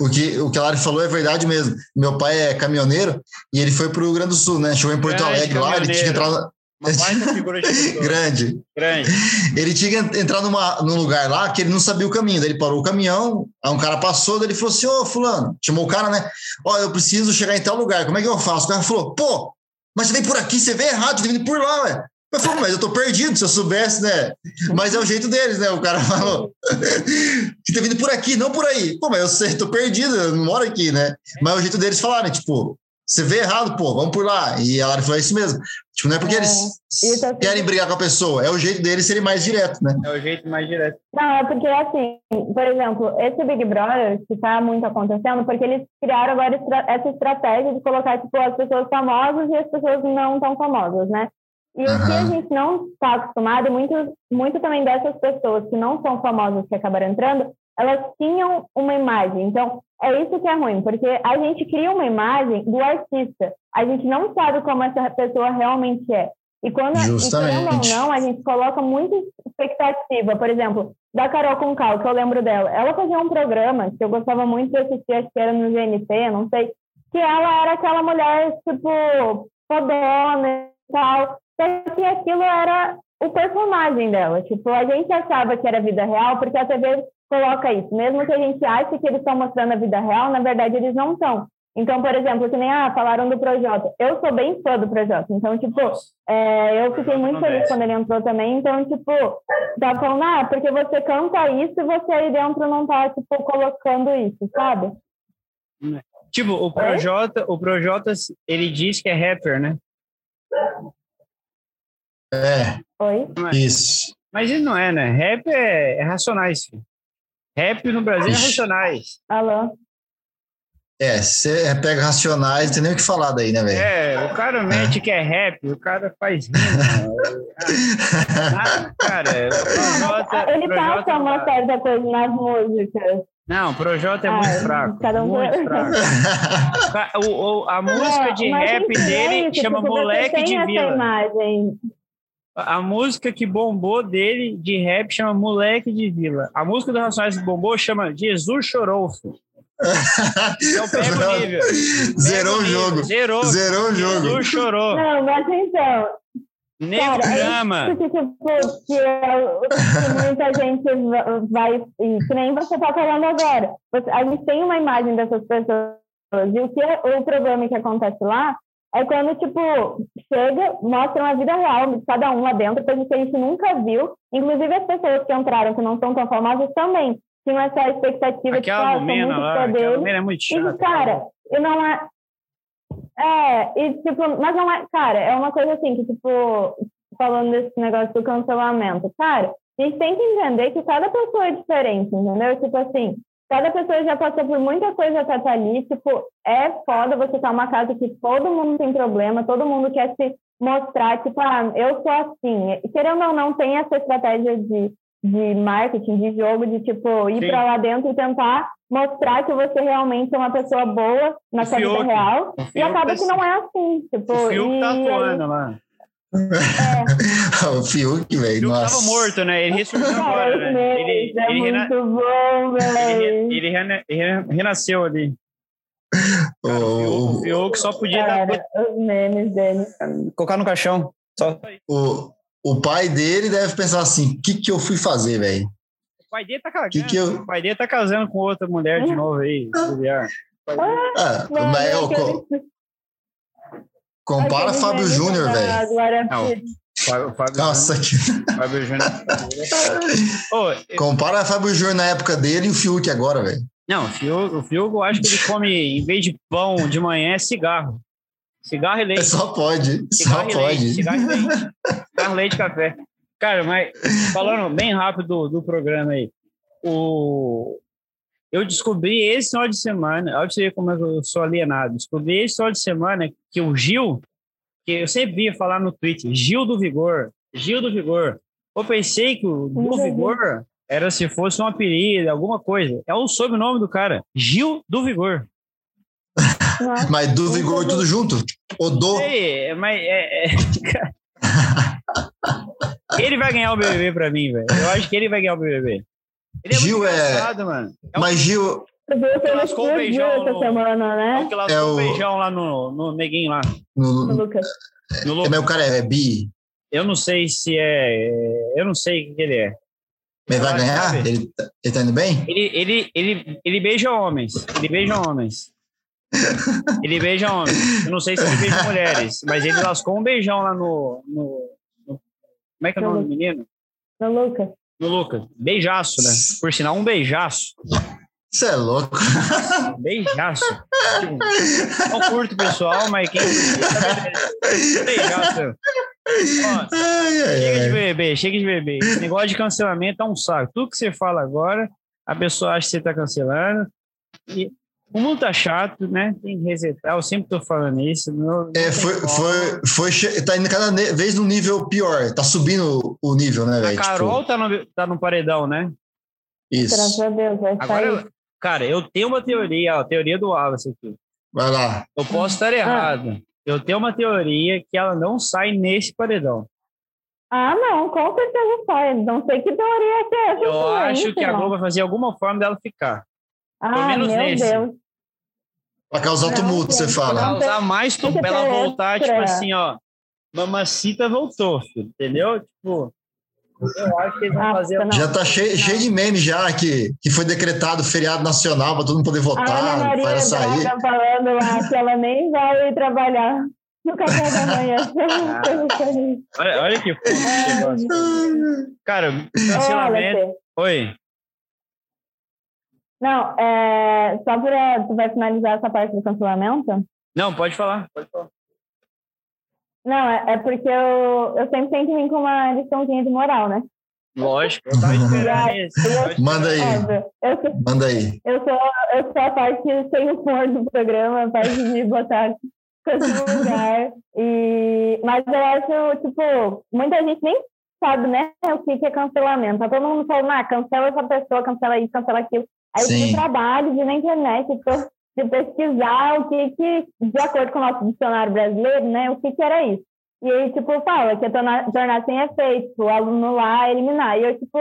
o que o que a Lari falou é verdade mesmo. Meu pai é caminhoneiro e ele foi pro Rio Grande do Sul, né? Chegou em Porto Grande Alegre lá, ele tinha que entrar. Grande. Grande. Ele tinha que entrar numa, num lugar lá que ele não sabia o caminho. Daí ele parou o caminhão, aí um cara passou, daí ele falou assim: Ô, Fulano, chamou o cara, né? Ó, eu preciso chegar em tal lugar, como é que eu faço? O cara falou: Pô, mas você vem por aqui, você vem errado, você vem por lá, ué. Eu falei, mas eu tô perdido, se eu soubesse, né? Mas é o jeito deles, né? O cara falou: Você tá vindo por aqui, não por aí. Pô, mas eu sei, tô perdido, eu não moro aqui, né? Mas é o jeito deles falarem, tipo, você vê errado, pô, vamos por lá. E a Lari falou isso mesmo. Tipo, não é porque É, eles é querem brigar com a pessoa, é o jeito deles serem mais direto, né? É o jeito mais direto. Não, é porque assim, por exemplo, esse Big Brother que está muito acontecendo, porque eles criaram agora essa estratégia de colocar tipo as pessoas famosas e as pessoas não tão famosas, né? E o que a gente não está acostumado, e muito, muito também dessas pessoas que não são famosas que acabaram entrando, elas tinham uma imagem. Então, é isso que é ruim, porque a gente cria uma imagem do artista. A gente não sabe como essa pessoa realmente é. E quando, e Justamente. querendo ou não, a gente coloca muita expectativa. Por exemplo, da Carol Concal, que eu lembro dela. Ela fazia um programa que eu gostava muito de assistir, acho que era no GNT, não sei, que ela era aquela mulher, tipo, fodona e tal. Só que aquilo era o personagem dela. Tipo, a gente achava que era vida real, porque a TV coloca isso. Mesmo que a gente ache que eles estão mostrando a vida real, na verdade eles não estão. Então, por exemplo, que nem ah, falaram do Projota. Eu sou bem fã do Projota. Então, tipo, é, eu fiquei muito feliz quando ele entrou também. Então, tipo, tava falando, ah, porque você canta isso e você aí dentro não tá, tipo, colocando isso, sabe? Tipo, o Projota, o Projota, ele diz que é rapper, né? É, Oi? isso. Mas ele não é, né? Rap é, é racionais, filho. Rap no Brasil é Ixi. racionais. Alô? É, você pega racionais, não tem nem o que falar daí, né, velho? É, o cara mete que é rap, o cara faz rima. Ah, cara, o Projota, Ele Projota passa uma certa coisa nas músicas. Não, o Projota é Ah, muito fraco. cada um- Muito fraco. O, o- a música de rap é dele isso, chama tipo, você Moleque de Vila. imagem. A música que bombou dele de rap chama Moleque de Vila. A música do Racionais que bombou chama Jesus Chorou. filho. Então pega o nível. Pega Zerou o jogo. Zerou. Zerou o jogo. Jesus chorou. Não, mas então, Nego é drama. Porque, tipo, que, muita gente va- vai, e que nem você tá falando agora. Você- a gente tem uma imagem dessas pessoas, e o, que, é, o problema que acontece lá é quando, tipo, chega, mostra a vida real de cada um lá dentro, coisa que a gente nunca viu. Inclusive as pessoas que entraram, que não são tão famosas, também tinham essa expectativa de que Aquela ah, muito lá, aquela é muito E, chata. cara, e não é. É, e tipo, mas não é. Cara, é uma coisa assim que, tipo, falando desse negócio do cancelamento, cara, a gente tem que entender que cada pessoa é diferente, entendeu? Tipo assim, cada pessoa já passou por muita coisa até estar ali, tipo, é foda você estar numa casa que todo mundo tem problema, todo mundo quer se mostrar, tipo, ah, eu sou assim. Querendo ou não, tem essa estratégia de, de marketing, de jogo, de, tipo, ir pra lá dentro e tentar mostrar que você realmente é uma pessoa boa na sua vida real. O E acaba tá que não é assim. Tipo, O Fiuk e tá atuando lá. o Fiuk, velho. O Fiuk Nossa. tava morto, né? Ele ressurgiu agora, esse né? Ele, é ele, rena- muito bom, ele, velho. ele rena- ele renasceu ali. O- Cara, o Fiuk- o Fiuk só podia dar Cara, os memes dele. Colocar no caixão. Só. o, o pai dele deve pensar assim: o que, que eu fui fazer, velho? O pai dele tá cagando. Que que eu- O pai dele tá casando com outra mulher de novo aí. Ah, Não, mas é eu, compara aquele Fábio Júnior, da velho. Fábio, Fábio Nossa, que... Fábio Júnior. Eu- compara Fábio Júnior na época dele e o Fiuk agora, velho. não, o Fiuk, o Fiuk, eu acho que ele come, em vez de pão de manhã, é cigarro. Cigarro e leite. Só pode, só Cigarro leite, pode. cigarro e leite. Cigarro, leite e café. Cara, mas falando bem rápido do, do programa aí, o... eu descobri esse final de semana, olha você como é que eu sou alienado, descobri esse final de semana que o Gil, que eu sempre via falar no Twitter, Gil do Vigor, Gil do Vigor. Eu pensei que o do. Vigor era se fosse um apelido, alguma coisa. É o sobrenome do cara, Gil do Vigor. Mas do vigor tudo junto? O do. Sei, mas é, é- ele vai ganhar o BBB pra mim, velho. Eu acho que ele vai ganhar o BBB. Ele é Gil muito é- engraçado, mano. É o, Mas Gil, Tu viu que ele lascou o beijão essa no- semana, é né? o que lascou É o o- beijão lá no, no neguinho lá. O no, Lucas. No é, louco. mas o cara é bi, Eu não sei se é. Eu não sei o que que ele é. mas vai ganhar? Ele, tá- ele tá indo bem? Ele, ele, ele, ele beija homens. Ele beija homens. Ele beija homens. Eu não sei se ele beija mulheres, mas ele lascou um beijão lá no. no- no- como é que é o nome do menino? No Lucas. No Lucas. Beijaço, né? Por sinal, um beijaço. Você é louco. Beijaço. Não curto pessoal, mas quem. Beijaço. Ó, Ai, ai, chega de ai. beber, chega de beber. Esse negócio de cancelamento é um saco. Tudo que você fala agora, a pessoa acha que você tá cancelando. E o mundo tá chato, né? Tem que resetar. Eu sempre tô falando isso. não- não É, foi, foi, foi, tá indo cada vez num nível pior. Tá subindo o nível, né, A velho? Carol tá, no, tá no paredão, né? Tipo, Graças isso. a Deus, vai Agora, cara, eu tenho uma teoria, ó, a teoria do Wallace aqui. Vai lá. Eu posso estar errado. Eu tenho uma teoria que ela não sai nesse paredão. Ah, não, com certeza sai. Não sei que teoria que é essa. Eu acho que a? Globo vai fazer alguma forma dela ficar. Ah, menos meu nesse. Deus. Pra causar Não, tumulto, você fala. não. Causar mais tumulto. Pra ela voltar, tipo assim, ó. Mamacita voltou, filho. Entendeu? Tipo, eu acho que eles vão fazer. Já tá cheio, cheio de meme já que, que foi decretado feriado nacional para todo mundo poder A Ana votar, Maria para sair. Braga falando lá que ela nem vai trabalhar no café da manhã. Olha, olha que negócio. Cara, cancelamento. Oi. Não, é, só para tu vai finalizar essa parte do cancelamento? Não, pode falar. Pode falar. Não, é, é porque eu, eu sempre tenho que vir com uma liçãozinha de moral, né? Lógico, eu tava esperando isso. Manda aí. Eu sou, Manda aí. eu sou, eu sou a parte sem humor do programa, a parte de botar coisas no lugar. E, mas eu acho, tipo, muita gente nem sabe, né, o que que é cancelamento. Tá todo mundo falando, ah, cancela essa pessoa, cancela isso, cancela aquilo. Aí Sim. tive trabalho de na internet, de- pesquisar o que que, de acordo com o nosso dicionário brasileiro, né, o que que era isso. E aí, tipo, fala que é tornar, tornar sem efeito, o aluno lá eliminar. E eu, tipo,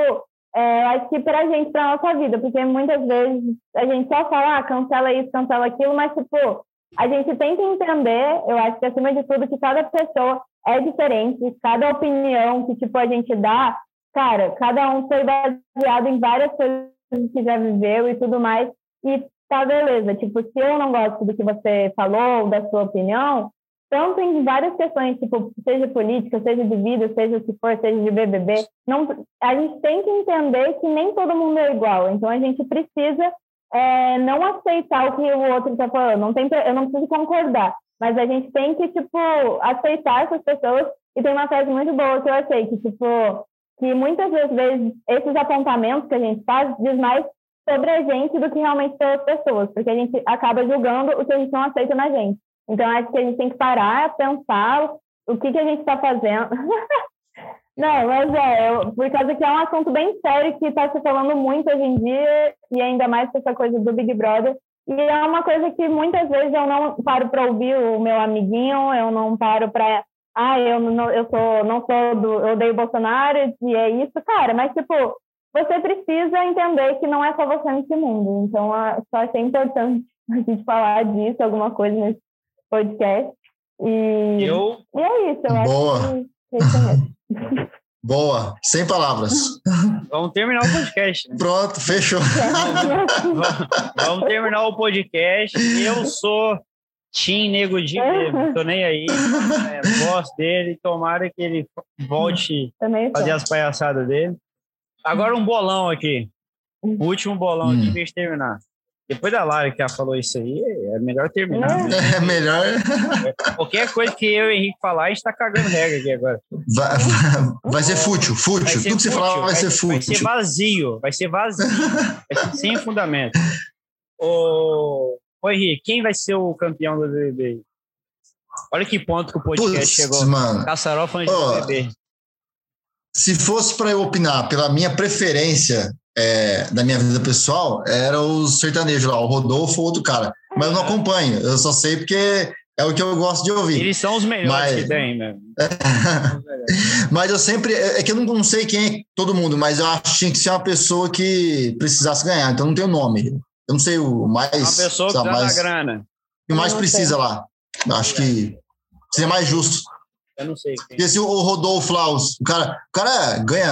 é, acho que pra gente, pra nossa vida, porque muitas vezes a gente só fala, ah, cancela isso, cancela aquilo, mas, tipo, a gente tem que entender, eu acho que acima de tudo, que cada pessoa é diferente, cada opinião que, tipo, a gente dá, cara, cada um foi baseado em várias coisas que já viveu e tudo mais, e tá beleza, tipo, se eu não gosto do que você falou, da sua opinião, tanto em várias questões, tipo, seja política, seja de vida, seja o que for, seja de BBB, não, a gente tem que entender que nem todo mundo é igual. Então a gente precisa é, não aceitar o que o outro está falando. Não tem, eu não preciso concordar, mas a gente tem que tipo aceitar essas pessoas. E tem uma frase muito boa que eu achei que tipo que muitas das vezes esses apontamentos que a gente faz diz mais sobre a gente do que realmente pelas pessoas, porque a gente acaba julgando o que a gente não aceita na gente. Então, acho que a gente tem que parar, pensar o que, que a gente está fazendo. Não, mas é, eu, por causa que é um assunto bem sério que está se falando muito hoje em dia, e ainda mais com essa coisa do Big Brother. E é uma coisa que muitas vezes eu não paro para ouvir o meu amiguinho, eu não paro para. Ah, eu, não, eu sou, não sou do. Eu odeio Bolsonaro e é isso, cara, mas tipo, você precisa entender que não é só você nesse mundo. Então, ah, só achei importante a gente falar disso, alguma coisa nesse podcast. E, Eu, e é isso, eu Boa. acho que é. Boa. Sem palavras. vamos terminar o podcast. né? Pronto, fechou. Vamos, vamos terminar o podcast. Eu sou Tim Nego Di mesmo, tô nem aí. É, gosto dele, tomara que ele volte a fazer as palhaçadas dele. Agora um bolão aqui. O último bolão aqui Hum. pra gente terminar. Depois da Lara que já falou isso aí, é melhor terminar. né? É melhor. Qualquer coisa que eu e o Henrique falar, a gente tá cagando regra aqui agora. Vai, vai ser fútil, Vai fútil. ser Tudo que você falar vai ser Vai ser fútil. vazio, vai ser vazio. vai ser sem fundamento. Ô, ô Henrique, quem vai ser o campeão do BBB? Olha que ponto que o podcast Putz, chegou. mano. Caçarol falando de Ó, BBB. Se fosse para eu opinar pela minha preferência é, da minha vida pessoal, era o sertanejo lá, o Rodolfo ou outro cara. Mas eu não acompanho, eu só sei porque é o que eu gosto de ouvir. Eles são os melhores Mas- que tem, mesmo. Mas eu sempre. É é que eu não, não sei quem é todo mundo, mas eu acho que tinha que ser uma pessoa que precisasse ganhar, então não tem o nome. Eu não sei o mais. Uma pessoa que mais, grana. o mais Eu precisa lá. Eu acho que seria mais justo. Eu não sei quem. Porque se o Rodolfo lá, os- o cara, o cara ganha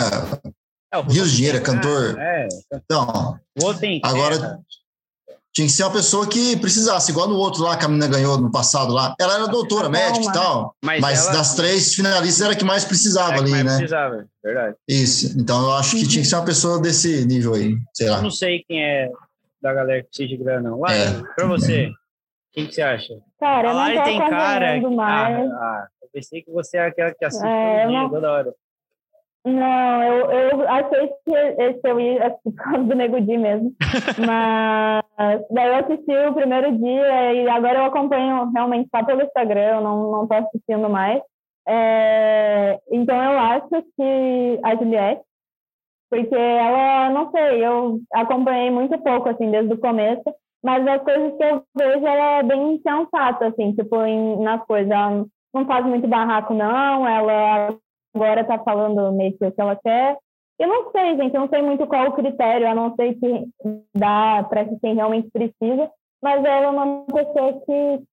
É, rios de dinheiro, é cantor. É, Então, o outro tem Agora- terra. tinha que ser uma pessoa que precisasse, igual no outro lá que a menina ganhou no passado lá. Ela era doutora, médica e tal. Mas, Mas ela, das três finalistas era a que mais precisava é que ali, mais né? precisava, verdade. Isso. Então eu acho que tinha que ser uma pessoa desse nível aí. Sei Eu lá. não sei quem é da galera que precisa de grana. Lara, É. pra você, quem que você acha? Cara, A eu não Lari tô tem cara. mais. Ah, ah, eu pensei que você era aquela que assiste É, dia, não- toda hora. Não, eu, eu achei que esse eu ia causa do Nego Di mesmo. Mas daí eu assisti o primeiro dia e agora eu acompanho realmente só pelo Instagram, eu não, não tô assistindo mais. É, então eu acho que a Juliette, porque ela, não sei, eu acompanhei muito pouco, assim, desde o começo, mas as coisas que eu vejo, ela é bem sensata, assim, tipo, em, nas coisas. Ela não faz muito barraco, não, ela agora tá falando meio que o que ela quer. Eu não sei, gente, eu não sei muito qual o critério, eu não sei se dá para quem realmente precisa, mas ela é uma pessoa que,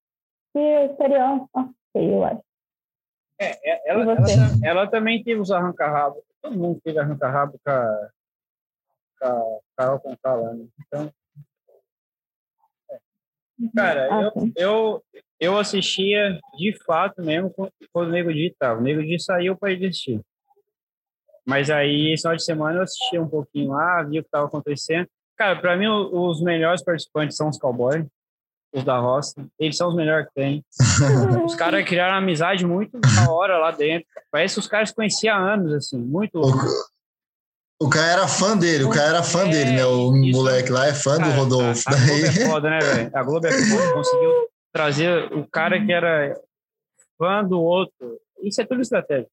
que seria ok, eu acho. É, ela, E ela, tam- ela também teve os arranca-rabo. Todo mundo teve arranca-rabo com a, com a Carol Conká lá, né? Então, cara, Ah, eu, eu, eu assistia de fato mesmo quando o Nego Di tava. O Nego Di saiu para existir. Mas aí, esse final de semana, eu assistia um pouquinho lá, via o que estava acontecendo. Cara, para mim, os melhores participantes são os cowboys, os da roça. Eles são os melhores que tem. Os caras criaram amizade muito da hora lá dentro. Parece que os caras conheciam há anos, assim, muito louco. O cara era fã dele, o cara era fã É, dele, né? O isso- moleque lá é fã do Cara, Rodolfo. A, a Globo daí. é foda, né, velho? A Globo é foda. Conseguiu trazer o cara que era fã do outro. Isso é tudo estratégia.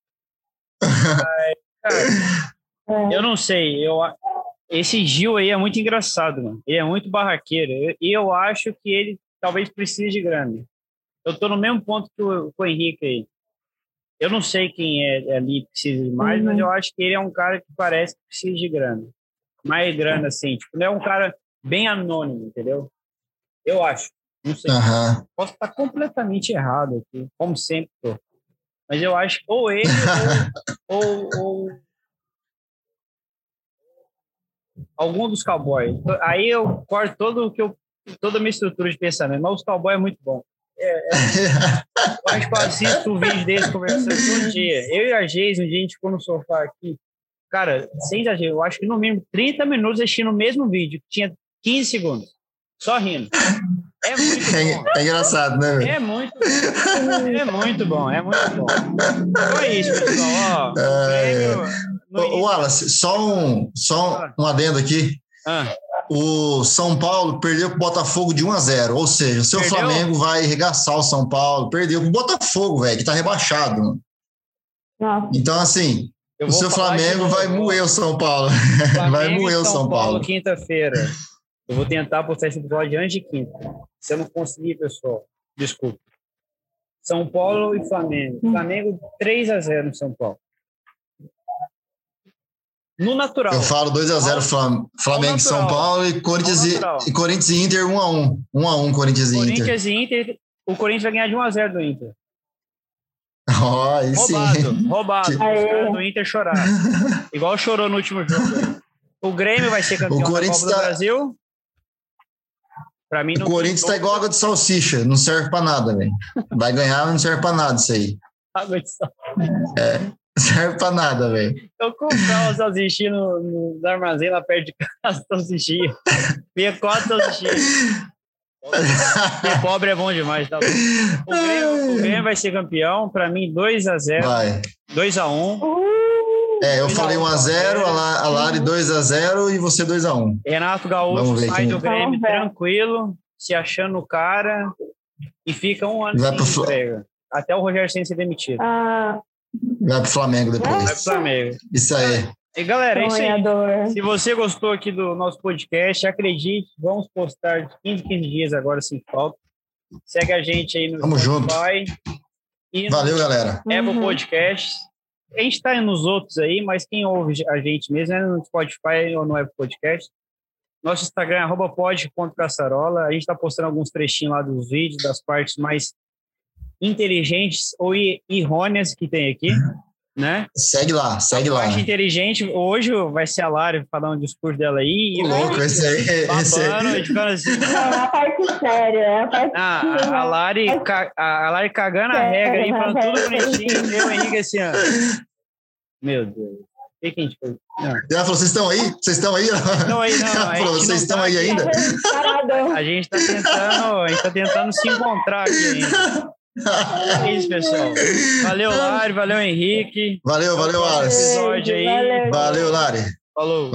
Mas, cara, eu não sei. Eu, esse Gil aí é muito engraçado, mano. Ele é muito barraqueiro. E eu, eu acho que ele talvez precise de grana. Eu tô no mesmo ponto que o, o Henrique aí. Eu não sei quem é ali que precisa de mais, Uhum. mas eu acho que ele é um cara que parece que precisa de grana. Mais grana, assim. Tipo, não é um cara bem anônimo, entendeu? Eu acho. Não sei. Aham. Posso estar completamente errado aqui, como sempre tô. Mas eu acho que ou ele ou, ou, ou algum dos cowboys. Aí eu corto todo o que eu, toda a minha estrutura de pensamento. Mas os cowboys é muito bom. Acho que eu assisto o vídeo deles conversando todo dia. Eu e a Geis, um dia a gente ficou no sofá aqui. Cara, sem exagero, eu acho que no mínimo 30 minutos assistindo o mesmo vídeo, que tinha 15 segundos. Só rindo. É muito bom. É, é engraçado, né? É muito bom. É muito bom, é muito bom. Então é isso, pessoal. Ó, o É, Ô, Wallace, só um, só um adendo aqui. Ah, O São Paulo perdeu pro Botafogo de 1 a 0 Ou seja, o seu Perdeu? Flamengo vai arregaçar o São Paulo. Perdeu pro Botafogo, velho, que tá rebaixado. mano. Nossa, Então, assim, eu o seu Flamengo vai moer o São Paulo. vai Flamengo moer o São Paulo. quinta-feira. Eu vou tentar postar esse episódio antes de quinta. Se eu não conseguir, pessoal, desculpa. São Paulo e Flamengo. Flamengo 3 a 0 no São Paulo. No natural. Eu falo 2x0 Flam Flamengo e São. Paulo e Corinthians, e, e Corinthians e Inter 1x1. 1x1 Corinthians e Inter. Corinthians e Inter. O Corinthians vai ganhar de 1 a 0 do Inter. Ó, aí sim. Roubado, roubado. Os do Inter choraram. Igual chorou no último jogo. O Grêmio vai ser campeão O da Corinthians Copa do tá- Brasil. Pra mim, O Corinthians tá igual água de salsicha, não serve pra nada, velho. Vai ganhar, mas não serve pra nada isso aí. Água de sal. Não serve pra nada, velho. Eu comprar uma salsichinha no, no armazém lá perto de casa, salsichinha. Vinha quatro salsichinhas. Ser pobre é bom demais, tá. O Grêmio, o Grêmio vai ser campeão, pra mim 2x0, Vai. 2x1. Uh, É, eu falei um, 1x0, a, La- a Lari 2x0 e você 2x1. Renato Gaúcho sai quem- do Grêmio Vamos tranquilo, se achando o cara e fica um ano Vai sem pro. Até o Rogério Senna ser demitido. ah, Vai pro Flamengo Vai pro depois. Flamengo. Isso aí. E galera, é isso aí. sonhador. Se você gostou aqui do nosso podcast, acredite, vamos postar de 15 em 15 dias agora sem falta. Segue a gente aí no Tamo junto. Spotify e no Valeu, galera. Apple Uhum. Podcasts. A gente está nos outros aí, mas quem ouve a gente mesmo é no Spotify ou no Apple Podcast. Nosso Instagram é arroba pod.caçarola. A gente está postando alguns trechinhos lá dos vídeos, das partes mais inteligentes ou i- errôneas que tem aqui, né? Segue lá, segue a lá. parte inteligente, hoje vai ser a Lari falando o discurso dela aí. E Louco, Henrique esse aí. Esse babando, aí. e ficando assim. Não, é a parte séria, é a parte Ah, a, a, Lari, ca- a, a Lari cagando a É, regra aí, falando tudo bonitinho. E o Henrique assim, ó. Meu Deus. O que, a gente fez? Ela falou: vocês estão aí? Vocês estão aí? Não, aí não. Ela a falou: gente vocês estão tá aí ainda? parado. A gente tá tentando, a gente tá tentando se encontrar aqui ainda. É isso, pessoal. Valeu, Lari, valeu, Henrique. Valeu, valeu, aí. Valeu. Valeu, Lari. Falou.